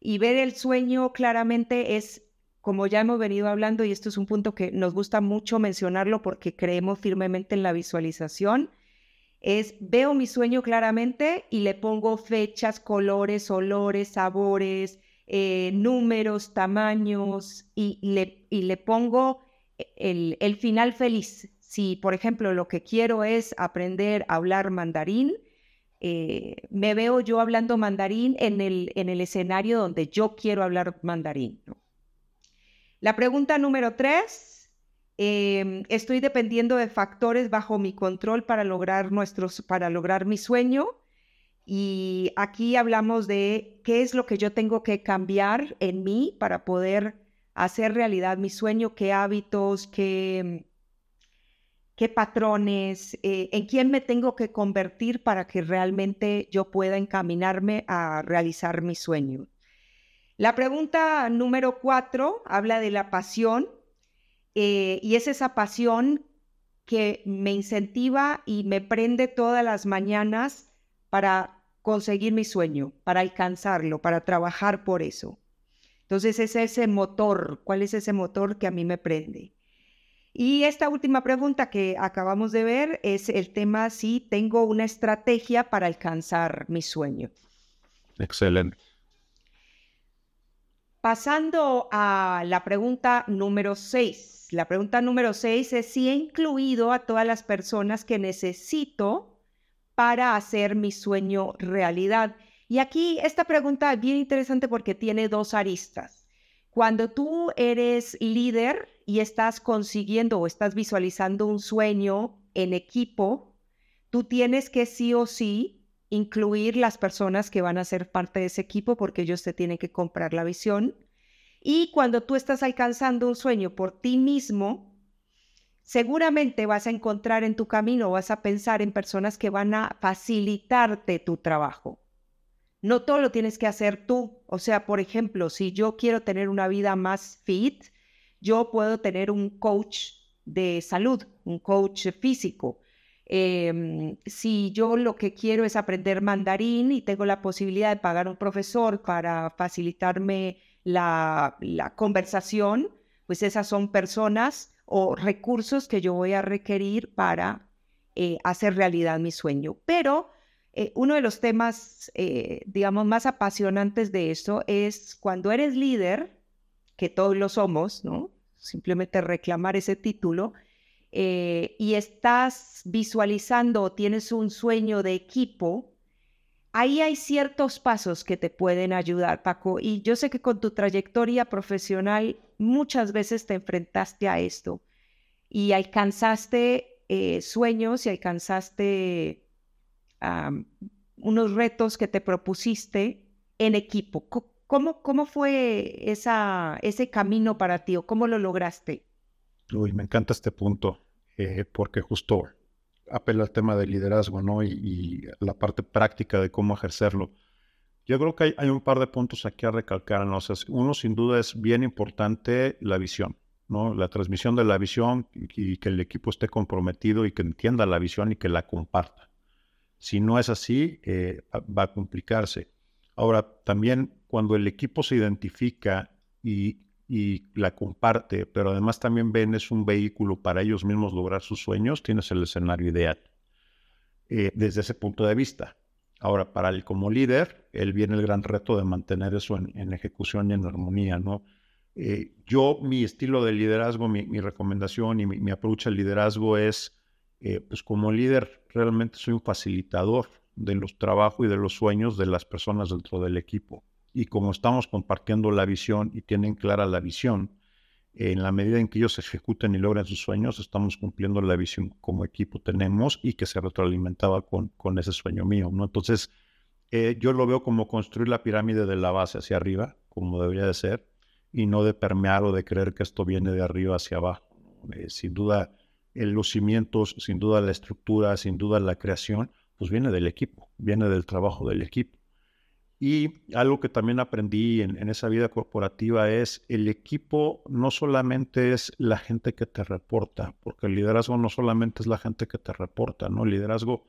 y ver el sueño claramente es, como ya hemos venido hablando, y esto es un punto que nos gusta mucho mencionarlo porque creemos firmemente en la visualización, es veo mi sueño claramente y le pongo fechas, colores, olores, sabores, eh, números, tamaños y le, y le pongo el, el, final feliz. Si, por ejemplo, lo que quiero es aprender a hablar mandarín, eh, me veo yo hablando mandarín en el, en el escenario donde yo quiero hablar mandarín. La pregunta número tres Em, estoy dependiendo de factores bajo mi control para lograr, nuestros, para lograr mi sueño. Y aquí hablamos de qué es lo que yo tengo que cambiar en mí para poder hacer realidad mi sueño, qué hábitos, qué, qué patrones, eh, en quién me tengo que convertir para que realmente yo pueda encaminarme a realizar mi sueño. La pregunta número cuatro habla de la pasión eh, y es esa pasión que me incentiva y me prende todas las mañanas para conseguir mi sueño, para alcanzarlo, para trabajar por eso. Entonces es ese motor, ¿cuál es ese motor que a mí me prende? Y esta última pregunta que acabamos de ver es el tema si tengo una estrategia para alcanzar mi sueño. Excelente. Pasando a la pregunta número 6. La pregunta número 6 es si he incluido a todas las personas que necesito para hacer mi sueño realidad. Y aquí esta pregunta es bien interesante porque tiene dos aristas. Cuando tú eres líder y estás consiguiendo o estás visualizando un sueño en equipo, tú tienes que sí o sí incluir las personas que van a ser parte de ese equipo porque ellos te tienen que comprar la visión y cuando tú estás alcanzando un sueño por ti mismo, seguramente vas a encontrar en tu camino, vas a pensar en personas que van a facilitarte tu trabajo. No todo lo tienes que hacer tú. O sea, por ejemplo, si yo quiero tener una vida más fit, yo puedo tener un coach de salud, un coach físico. Em, si yo lo que quiero es aprender mandarín y tengo la posibilidad de pagar un profesor para facilitarme la, conversación, pues esas son personas o recursos que yo voy a requerir para eh, hacer realidad mi sueño. Pero eh, uno de los temas, eh, digamos, más apasionantes de eso es cuando eres líder, que todos lo somos, ¿no? Simplemente reclamar ese título, y estás visualizando o tienes un sueño de equipo, ahí hay ciertos pasos que te pueden ayudar, Paco. Y yo sé que con tu trayectoria profesional muchas veces te enfrentaste a esto y alcanzaste eh, sueños y alcanzaste unos retos que te propusiste en equipo. ¿Cómo, cómo fue ese camino para ti o cómo lo lograste? Uy, me encanta este punto, eh, porque justo apela al tema del liderazgo, ¿no? Y, la parte práctica de cómo ejercerlo. Yo creo que hay, un par de puntos aquí a recalcar, ¿no? uno, sin duda, es bien importante la visión, ¿no? La transmisión de la visión y, que el equipo esté comprometido y que entienda la visión y que la comparta. Si no es así, eh, va a complicarse. Ahora, también cuando el equipo se identifica y y la comparte, pero además también ven es un vehículo para ellos mismos lograr sus sueños, tienes el escenario ideal eh, desde ese punto de vista. Ahora, para él como líder, él viene el gran reto de mantener eso en, ejecución y en armonía, ¿no? Eh, yo, mi estilo de liderazgo, mi, recomendación y mi, mi, al liderazgo es, eh, pues como líder, realmente soy un facilitador de los trabajos y de los sueños de las personas dentro del equipo. Y como estamos compartiendo la visión y tienen clara la visión, en la medida en que ellos ejecuten y logren sus sueños, estamos cumpliendo la visión como equipo tenemos y que se retroalimentaba con, con ese sueño mío, ¿no? Entonces, eh, yo lo veo como construir la pirámide de la base hacia arriba, como debería de ser, y no de permear o de creer que esto viene de arriba hacia abajo. Eh, sin duda, los cimientos, sin duda la estructura, sin duda la creación, pues viene del equipo, viene del trabajo del equipo. Y algo que también aprendí en, esa vida corporativa es el equipo no solamente es la gente que te reporta, porque el liderazgo no solamente es la gente que te reporta, ¿no? El liderazgo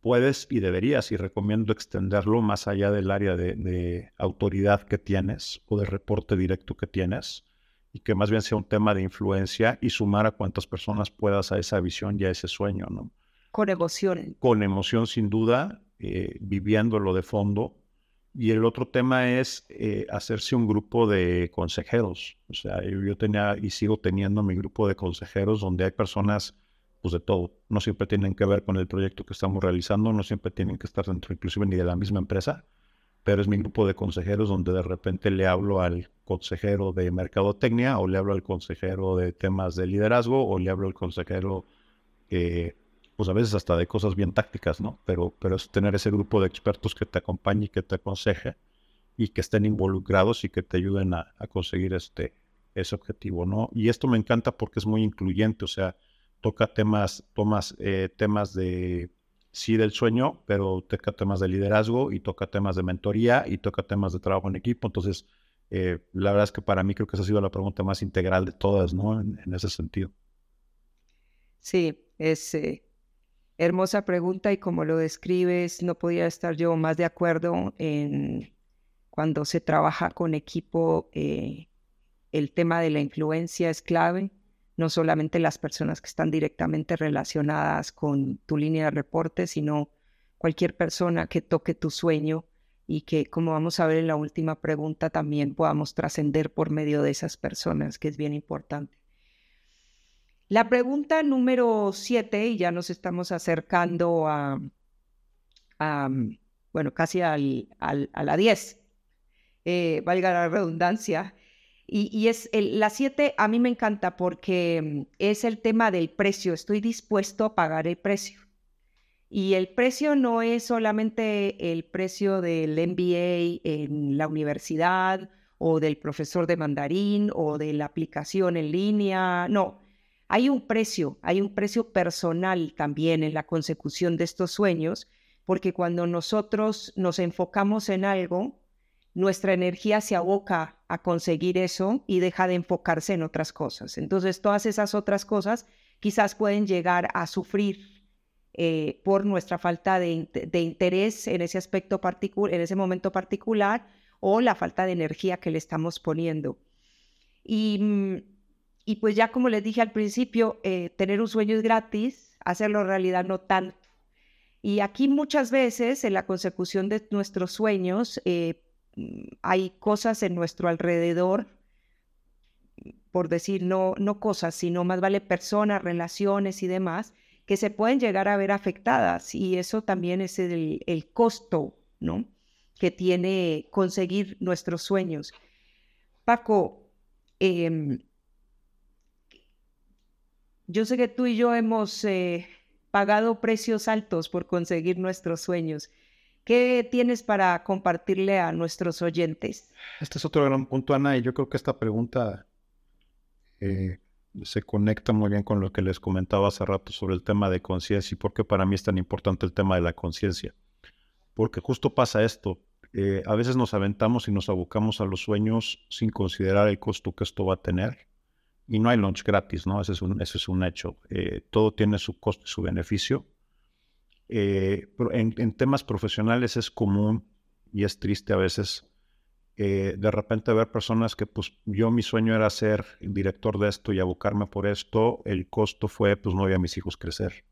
puedes y deberías, y recomiendo extenderlo más allá del área de, de autoridad que tienes o de reporte directo que tienes, y que más bien sea un tema de influencia y sumar a cuantas personas puedas a esa visión y a ese sueño, ¿no? Con emoción. Con emoción, sin duda, eh, viviéndolo de fondo y el otro tema es eh, hacerse un grupo de consejeros. O sea, yo, tenía y sigo teniendo mi grupo de consejeros donde hay personas pues de todo. No siempre tienen que ver con el proyecto que estamos realizando, no siempre tienen que estar dentro inclusive ni de la misma empresa, pero es mi grupo de consejeros donde de repente le hablo al consejero de mercadotecnia o le hablo al consejero de temas de liderazgo o le hablo al consejero eh, pues a veces hasta de cosas bien tácticas, ¿no? Pero, pero es tener ese grupo de expertos que te acompañe y que te aconseje y que estén involucrados y que te ayuden a, conseguir este, ese objetivo, ¿no? Y esto me encanta porque es muy incluyente, o sea, toca temas, tomas eh, temas de, sí del sueño, pero toca temas de liderazgo y toca temas de mentoría y toca temas de trabajo en equipo. Entonces, eh, la verdad es que para mí creo que esa ha sido la pregunta más integral de todas, ¿no? En, ese sentido. Sí, es, eh, Hermosa pregunta y como lo describes, no podía estar yo más de acuerdo en cuando se trabaja con equipo, eh, el tema de la influencia es clave, no solamente las personas que están directamente relacionadas con tu línea de reporte, sino cualquier persona que toque tu sueño y que, como vamos a ver en la última pregunta, también podamos trascender por medio de esas personas, que es bien importante. La pregunta número siete, y ya nos estamos acercando a, bueno, casi al, a la diez, eh, valga la redundancia, y, es la siete, a mí me encanta porque es el tema del precio, estoy dispuesto a pagar el precio. Y el precio no es solamente el precio del MBA en la universidad o del profesor de mandarín o de la aplicación en línea, no, hay un precio, hay un precio personal también en la consecución de estos sueños, porque cuando nosotros nos enfocamos en algo, nuestra energía se aboca a conseguir eso y deja de enfocarse en otras cosas. Entonces, todas esas otras cosas quizás pueden llegar a sufrir eh, por nuestra falta de, de, interés en ese aspecto particular, en ese momento particular, o la falta de energía que le estamos poniendo. Y mm, y pues ya como les dije al principio, eh, tener un sueño es gratis, hacerlo realidad no tanto. Y aquí muchas veces en la consecución de nuestros sueños eh, mm, hay cosas en nuestro alrededor, por decir no, no cosas, sino más vale personas, relaciones y demás, que se pueden llegar a ver afectadas. Y eso también es el, el costo, ¿no? Que tiene conseguir nuestros sueños. Paco, eh, yo sé que tú y yo hemos eh, pagado precios altos por conseguir nuestros sueños. ¿Qué tienes para compartirle a nuestros oyentes? Este es otro gran punto, Ana, y yo creo que esta pregunta eh, se conecta muy bien con lo que les comentaba hace rato sobre el tema de conciencia y por qué para mí es tan importante el tema de la conciencia. Porque justo pasa esto. Eh, a veces nos aventamos y nos abocamos a los sueños sin considerar el costo que esto va a tener y no hay lunch gratis, ¿no? Ese es un, es un hecho. Eh, todo tiene su costo y su beneficio. Eh, pero en, temas profesionales es común y es triste a veces eh, de repente ver personas que pues yo mi sueño era ser director de esto y abocarme por esto, el costo fue pues no voy a mis hijos crecer.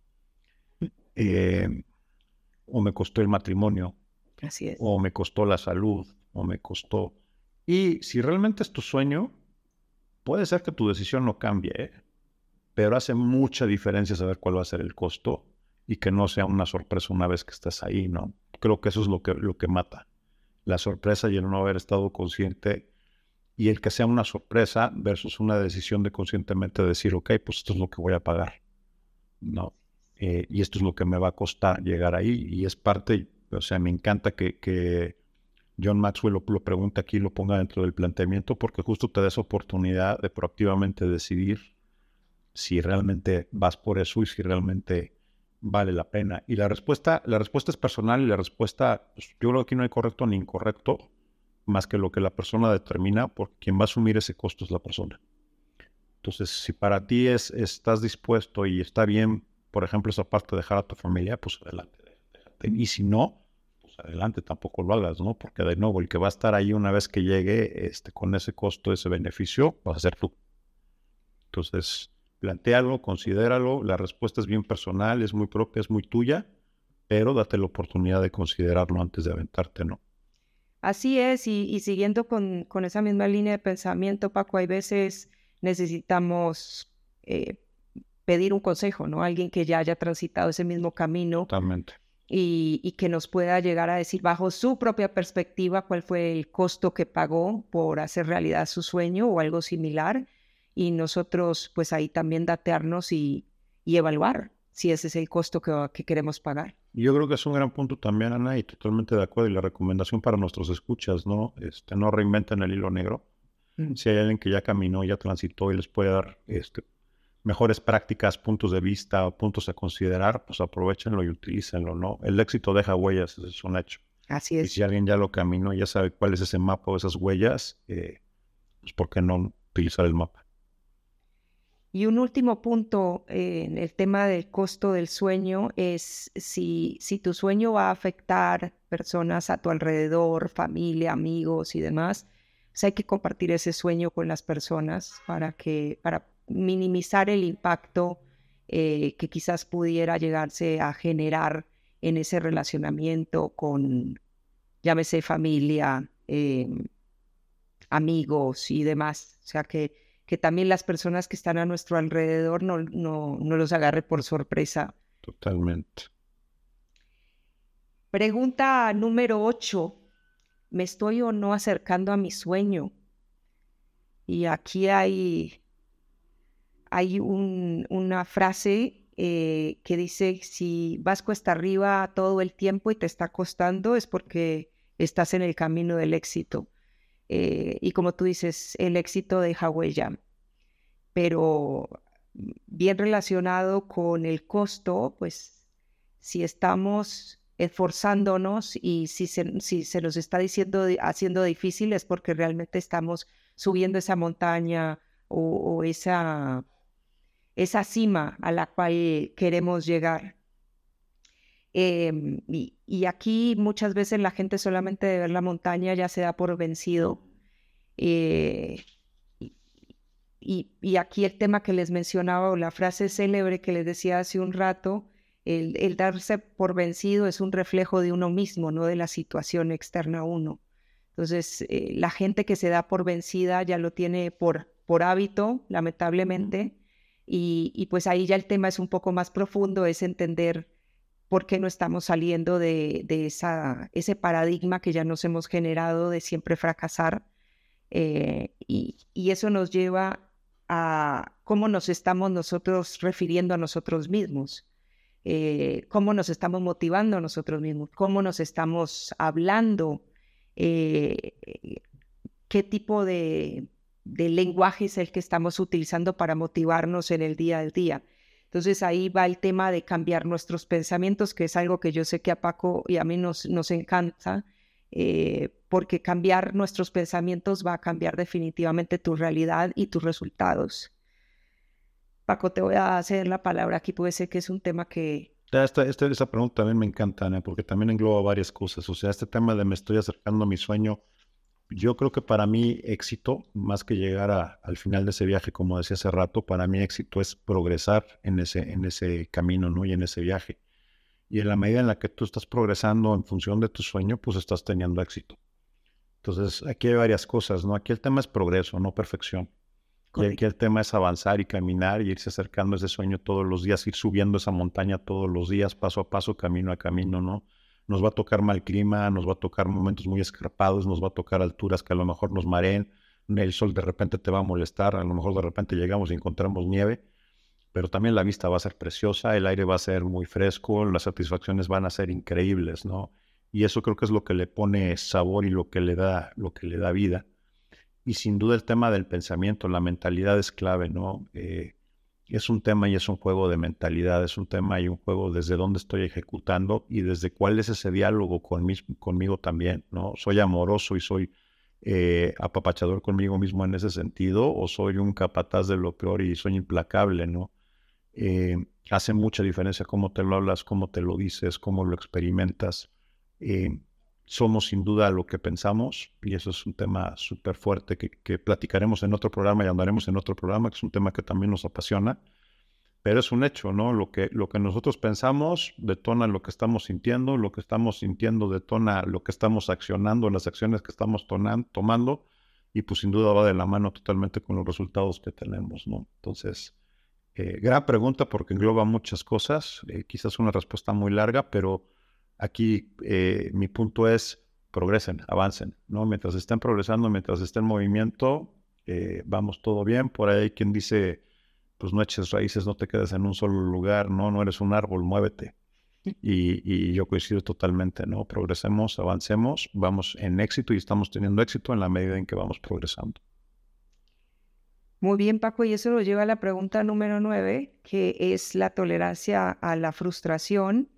o me costó el matrimonio, Así es. o me costó la salud, o me costó... Y si realmente es tu sueño, puede ser que tu decisión no cambie, ¿eh? pero hace mucha diferencia saber cuál va a ser el costo y que no sea una sorpresa una vez que estés ahí, ¿no? Creo que eso es lo que, lo que mata. La sorpresa y el no haber estado consciente y el que sea una sorpresa versus una decisión de conscientemente decir, ok, pues esto es lo que voy a pagar, ¿no? Eh, y esto es lo que me va a costar llegar ahí y es parte, o sea, me encanta que, que John Maxwell lo, pregunta aquí lo ponga dentro del planteamiento porque justo te da esa oportunidad de proactivamente decidir si realmente vas por eso y si realmente vale la pena. Y la respuesta, la respuesta es personal y la respuesta, pues, yo creo que aquí no hay correcto ni incorrecto, más que lo que la persona determina, porque quien va a asumir ese costo es la persona. Entonces, si para ti es, estás dispuesto y está bien, por ejemplo, esa parte de dejar a tu familia, pues adelante. Y si no, adelante, tampoco lo hagas, ¿no? Porque de nuevo, el que va a estar ahí una vez que llegue este, con ese costo, ese beneficio, vas a ser tú. Entonces, plantealo, considéralo. La respuesta es bien personal, es muy propia, es muy tuya, pero date la oportunidad de considerarlo antes de aventarte, ¿no? Así es, y, y siguiendo con, con, esa misma línea de pensamiento, Paco, hay veces necesitamos eh, pedir un consejo, ¿no? Alguien que ya haya transitado ese mismo camino. Totalmente. Y, y, que nos pueda llegar a decir bajo su propia perspectiva cuál fue el costo que pagó por hacer realidad su sueño o algo similar. Y nosotros, pues ahí también datearnos y, y evaluar si ese es el costo que, que, queremos pagar. Yo creo que es un gran punto también, Ana, y totalmente de acuerdo. Y la recomendación para nuestros escuchas, ¿no? Este, no reinventen el hilo negro. Mm. Si hay alguien que ya caminó, ya transitó y les puede dar este, mejores prácticas, puntos de vista o puntos a considerar, pues aprovechenlo y utilícenlo, ¿no? El éxito deja huellas, eso es un hecho. Así es. Y si alguien ya lo caminó, ya sabe cuál es ese mapa o esas huellas, eh, pues ¿por qué no utilizar el mapa? Y un último punto eh, en el tema del costo del sueño es si, si tu sueño va a afectar personas a tu alrededor, familia, amigos y demás, pues hay que compartir ese sueño con las personas para, que, para minimizar el impacto eh, que quizás pudiera llegarse a generar en ese relacionamiento con, llámese familia, eh, amigos y demás. O sea que que también las personas que están a nuestro alrededor no, no, no los agarre por sorpresa. Totalmente. Pregunta número 8. ¿Me estoy o no acercando a mi sueño? Y aquí hay, hay un, una frase eh, que dice, si vas cuesta arriba todo el tiempo y te está costando, es porque estás en el camino del éxito. Eh, y como tú dices, el éxito deja huella. Pero bien relacionado con el costo, pues si estamos esforzándonos y si se, si se nos está diciendo, haciendo difícil es porque realmente estamos subiendo esa montaña o esa, esa cima a la cual queremos llegar. Eh, y, aquí muchas veces la gente solamente de ver la montaña ya se da por vencido. Eh, y, y, aquí el tema que les mencionaba o la frase célebre que les decía hace un rato, el, el, darse por vencido es un reflejo de uno mismo, no de la situación externa a uno. Entonces, eh, la gente que se da por vencida ya lo tiene por, por hábito, lamentablemente, y, y pues ahí ya el tema es un poco más profundo, es entender por qué no estamos saliendo de, de esa, ese paradigma que ya nos hemos generado de siempre fracasar. Eh, y, y, eso nos lleva a cómo nos estamos nosotros refiriendo a nosotros mismos, eh, cómo nos estamos motivando a nosotros mismos, cómo nos estamos hablando, eh, qué tipo de, de lenguaje es el que estamos utilizando para motivarnos en el día al día. Entonces ahí va el tema de cambiar nuestros pensamientos, que es algo que yo sé que a Paco y a mí nos, nos encanta, eh, porque cambiar nuestros pensamientos va a cambiar definitivamente tu realidad y tus resultados. Paco, te voy a hacer la palabra aquí, puede ser que es un tema que... Esta, esta, esa pregunta también me encanta, Ana, porque también engloba varias cosas. O sea, este tema de me estoy acercando a mi sueño, yo creo que para mí éxito, más que llegar a, al final de ese viaje, como decía hace rato, para mí éxito es progresar en ese, en ese camino, ¿no? Y en ese viaje. Y en la medida en la que tú estás progresando en función de tu sueño, pues estás teniendo éxito. Entonces, aquí hay varias cosas, ¿no? Aquí el tema es progreso, no perfección. Y aquí el tema es avanzar y caminar y irse acercando a ese sueño todos los días, ir subiendo esa montaña todos los días, paso a paso, camino a camino, ¿no? Nos va a tocar mal clima, nos va a tocar momentos muy escarpados, nos va a tocar alturas que a lo mejor nos mareen, el sol de repente te va a molestar, a lo mejor de repente llegamos y encontramos nieve, pero también la vista va a ser preciosa, el aire va a ser muy fresco, las satisfacciones van a ser increíbles, ¿no? Y eso creo que es lo que le pone sabor y lo que le da, lo que le da vida. Y sin duda el tema del pensamiento, la mentalidad es clave, ¿no? Eh, es un tema y es un juego de mentalidad, es un tema y un juego desde dónde estoy ejecutando y desde cuál es ese diálogo conmigo también, ¿no? Soy amoroso y soy eh, apapachador conmigo mismo en ese sentido o soy un capataz de lo peor y soy implacable, ¿no? Eh, hace mucha diferencia cómo te lo hablas, cómo te lo dices, cómo lo experimentas. Eh, somos sin duda lo que pensamos y eso es un tema súper fuerte que, que, platicaremos en otro programa y andaremos en otro programa, que es un tema que también nos apasiona. Pero es un hecho, ¿no? Lo que, lo que nosotros pensamos detona lo que estamos sintiendo, lo que estamos sintiendo detona lo que estamos accionando, las acciones que estamos tomando, y pues sin duda va de la mano totalmente con los resultados que tenemos, ¿no? Entonces, eh, gran pregunta porque engloba muchas cosas, eh, quizás una respuesta muy larga, pero aquí eh, mi punto es progresen, avancen, ¿no? Mientras estén progresando, mientras estén en movimiento, vamos todo bien. Por ahí hay quien dice pues no eches raíces, no te quedes en un solo lugar, no, no eres un árbol, muévete. Y, yo coincido totalmente, ¿no? Progresemos, avancemos, vamos en éxito y estamos teniendo éxito en la medida en que vamos progresando. Muy bien, Paco, y eso nos lleva a la pregunta número nueve, que es la tolerancia a la frustración,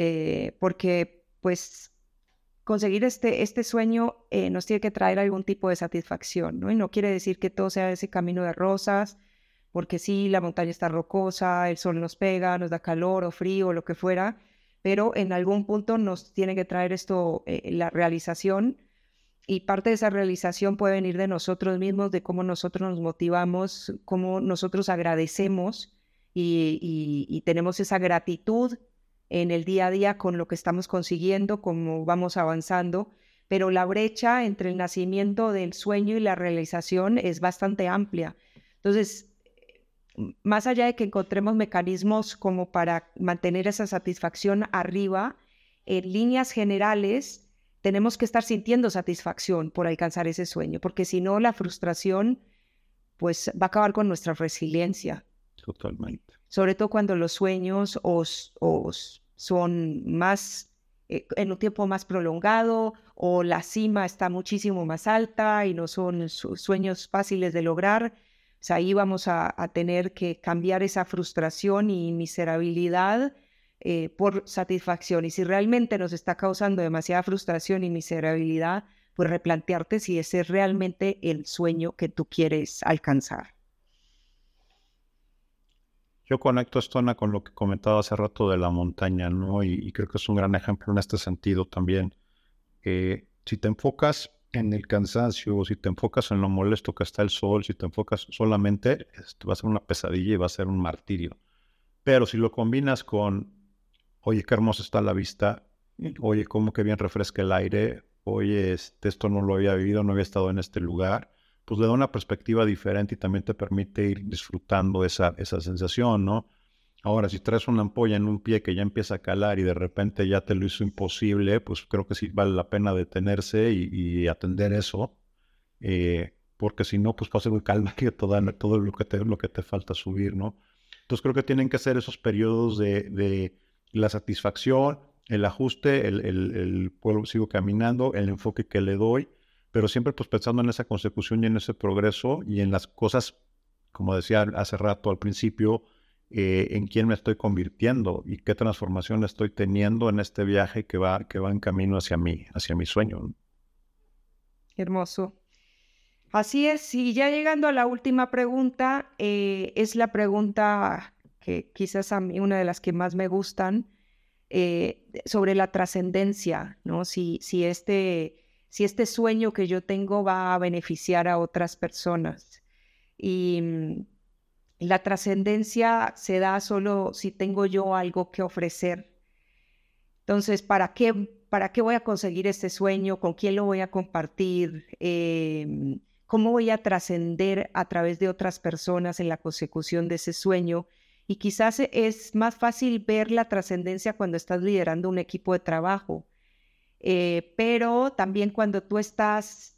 eh, porque pues conseguir este, este sueño eh, nos tiene que traer algún tipo de satisfacción, ¿no? Y no quiere decir que todo sea ese camino de rosas, porque sí, la montaña está rocosa, el sol nos pega, nos da calor o frío lo que fuera, pero en algún punto nos tiene que traer esto, eh, la realización, y parte de esa realización puede venir de nosotros mismos, de cómo nosotros nos motivamos, cómo nosotros agradecemos y, tenemos esa gratitud en el día a día con lo que estamos consiguiendo, cómo vamos avanzando, pero la brecha entre el nacimiento del sueño y la realización es bastante amplia. Entonces, más allá de que encontremos mecanismos como para mantener esa satisfacción arriba, en líneas generales tenemos que estar sintiendo satisfacción por alcanzar ese sueño, porque si no, la frustración pues va a acabar con nuestra resiliencia. Totalmente. Sobre todo cuando los sueños os, son más eh, en un tiempo más prolongado o la cima está muchísimo más alta y no son sueños fáciles de lograr ahí vamos a, tener que cambiar esa frustración y miserabilidad eh, por satisfacción. Y si realmente nos está causando demasiada frustración y miserabilidad, pues replantearte si ese es realmente el sueño que tú quieres alcanzar. Yo conecto esto con lo que comentaba hace rato de la montaña, ¿no? Y, creo que es un gran ejemplo en este sentido también. si te enfocas en el cansancio, si te enfocas en lo molesto que está el sol, si te enfocas solamente, esto va a ser una pesadilla y va a ser un martirio. Pero si lo combinas con, oye, qué hermosa está la vista, oye, cómo que bien refresca el aire, oye, este, esto no lo había vivido, no había estado en este lugar, pues le da una perspectiva diferente y también te permite ir disfrutando esa, esa sensación, ¿no? Ahora, si traes una ampolla en un pie que ya empieza a calar y de repente ya te lo hizo imposible, pues creo que sí vale la pena detenerse y, atender eso, eh, porque si no, pues va a ser muy calma [LAUGHS] que todo, todo lo, que te, lo que te falta subir, ¿no? Entonces creo que tienen que ser esos periodos de, la satisfacción, el ajuste, el, el, pueblo sigo caminando, el enfoque que le doy, pero siempre pues pensando en esa consecución y en ese progreso y en las cosas, como decía hace rato al principio, eh, en quién me estoy convirtiendo y qué transformación estoy teniendo en este viaje que va, que va en camino hacia mí, hacia mi sueño. Hermoso. Así es, y ya llegando a la última pregunta, eh, es la pregunta que quizás a mí una de las que más me gustan, eh, sobre la trascendencia, ¿no? Si, si, este, si este sueño que yo tengo va a beneficiar a otras personas. Y mm, la trascendencia se da solo si tengo yo algo que ofrecer. Entonces, ¿para qué, para qué voy a conseguir este sueño? ¿Con quién lo voy a compartir? Em, ¿Cómo voy a trascender a través de otras personas en la consecución de ese sueño? Y quizás es más fácil ver la trascendencia cuando estás liderando un equipo de trabajo, eh, pero también cuando tú estás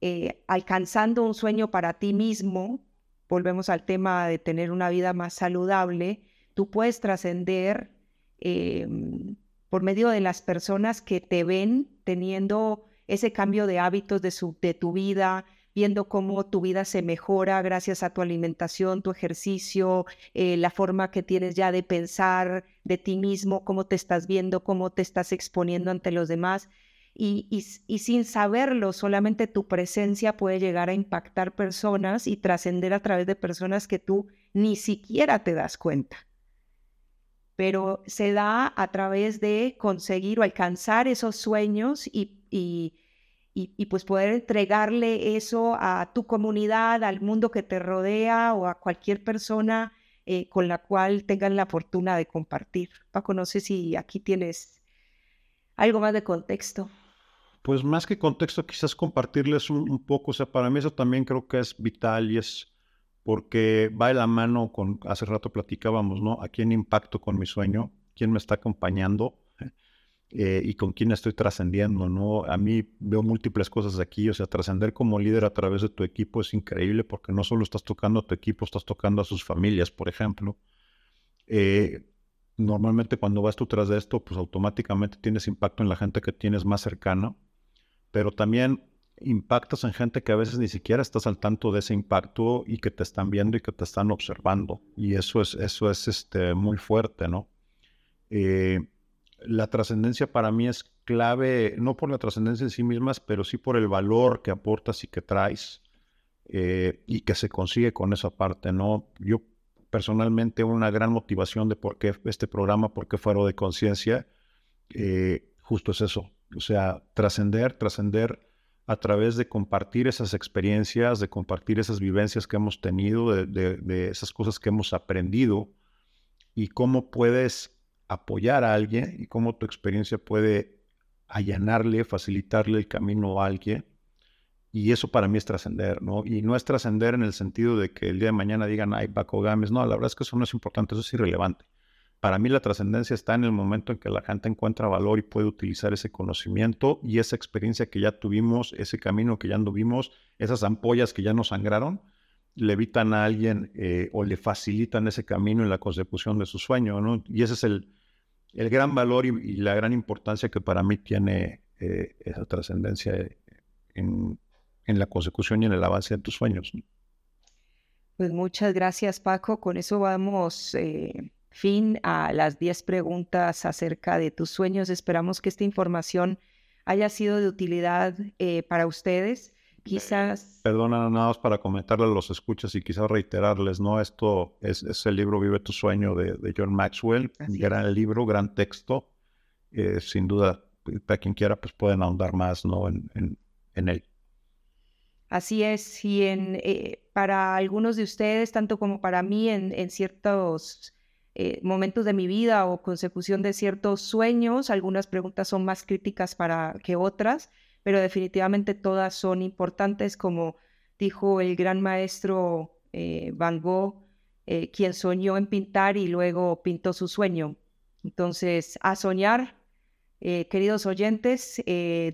eh, alcanzando un sueño para ti mismo, volvemos al tema de tener una vida más saludable, tú puedes trascender em, por medio de las personas que te ven teniendo ese cambio de hábitos de, su, de tu vida, viendo cómo tu vida se mejora gracias a tu alimentación, tu ejercicio, eh, la forma que tienes ya de pensar de ti mismo, cómo te estás viendo, cómo te estás exponiendo ante los demás. Y, y, sin saberlo, solamente tu presencia puede llegar a impactar personas y trascender a través de personas que tú ni siquiera te das cuenta. Pero se da a través de conseguir o alcanzar esos sueños y, y y, pues poder entregarle eso a tu comunidad, al mundo que te rodea o a cualquier persona eh, con la cual tengan la fortuna de compartir. Paco, no sé si aquí tienes algo más de contexto. Pues más que contexto, quizás compartirles un, poco, o sea, para mí eso también creo que es vital y es porque va de la mano con, hace rato platicábamos, ¿no? ¿A quién impacto con mi sueño? ¿Quién me está acompañando? Eh, y con quién estoy trascendiendo, ¿no? A mí veo múltiples cosas aquí, o sea, trascender como líder a través de tu equipo es increíble porque no solo estás tocando a tu equipo, estás tocando a sus familias, por ejemplo. Eh, normalmente cuando vas tú tras de esto, pues automáticamente tienes impacto en la gente que tienes más cercana, pero también impactas en gente que a veces ni siquiera estás al tanto de ese impacto y que te están viendo y que te están observando. Y eso es, eso es este, muy fuerte, ¿no? Eh, la trascendencia para mí es clave, no por la trascendencia en sí mismas, pero sí por el valor que aportas y que traes eh, y que se consigue con esa parte, ¿no? Yo personalmente una gran motivación de por qué este programa, por qué Fuero de Conciencia, eh, justo es eso, o sea, trascender, trascender a través de compartir esas experiencias, de compartir esas vivencias que hemos tenido, de esas cosas que hemos aprendido y cómo puedes apoyar a alguien y cómo tu experiencia puede allanarle, facilitarle el camino a alguien. Y eso para mí es trascender, ¿no? Y no es trascender en el sentido de que el día de mañana digan, ay, Paco Gámez. No, la verdad es que eso no es importante, eso es irrelevante. Para mí la trascendencia está en el momento en que la gente encuentra valor y puede utilizar ese conocimiento y esa experiencia que ya tuvimos, ese camino que ya anduvimos, esas ampollas que ya nos sangraron, le evitan a alguien eh, o le facilitan ese camino en la consecución de su sueño, ¿no? Y ese es el, el gran valor y, la gran importancia que para mí tiene eh, esa trascendencia en, la consecución y en el avance de tus sueños. Pues muchas gracias, Paco. Con eso vamos eh, fin a las 10 preguntas acerca de tus sueños. Esperamos que esta información haya sido de utilidad para ustedes. Quizás. Perdona, nada más para comentarle a los escuchas y quizás reiterarles, ¿no? Esto es, el libro Vive tu sueño de, John Maxwell. gran libro, gran texto. Eh, sin duda, para quien quiera, pues pueden ahondar más, ¿no? En, en, él. Así es. Y en, eh, para algunos de ustedes, tanto como para mí, en, ciertos eh, momentos de mi vida o consecución de ciertos sueños, algunas preguntas son más críticas para que otras pero definitivamente todas son importantes, como dijo el gran maestro eh, Van Gogh, eh, quien soñó en pintar y luego pintó su sueño. Entonces, a soñar, eh, queridos oyentes,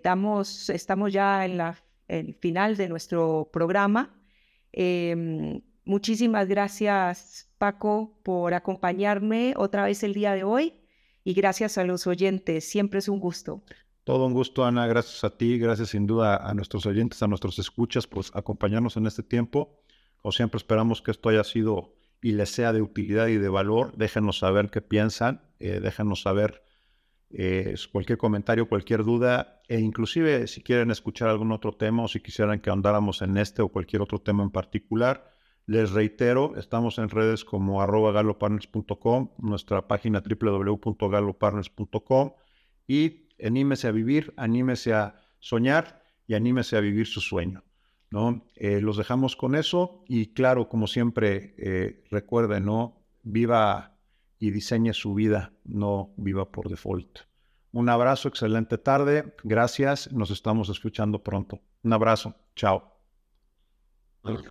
damos, estamos ya en la, el final de nuestro programa. Em, muchísimas gracias, Paco, por acompañarme otra vez el día de hoy y gracias a los oyentes. Siempre es un gusto. Todo un gusto, Ana. Gracias a ti, gracias sin duda a nuestros oyentes, a nuestros escuchas, pues acompañarnos en este tiempo. Como siempre, esperamos que esto haya sido y les sea de utilidad y de valor. Déjenos saber qué piensan, eh, déjenos saber eh, cualquier comentario, cualquier duda, e inclusive si quieren escuchar algún otro tema o si quisieran que ahondáramos en este o cualquier otro tema en particular. Les reitero, estamos en redes como arroba galopartners.com, nuestra página www.galopartners.com y anímese a vivir, anímese a soñar y anímese a vivir su sueño. ¿no? Eh, los dejamos con eso y claro, como siempre, eh, recuerden, ¿no? Viva y diseñe su vida, no viva por default. Un abrazo, excelente tarde. Gracias. Nos estamos escuchando pronto. Un abrazo. Chao.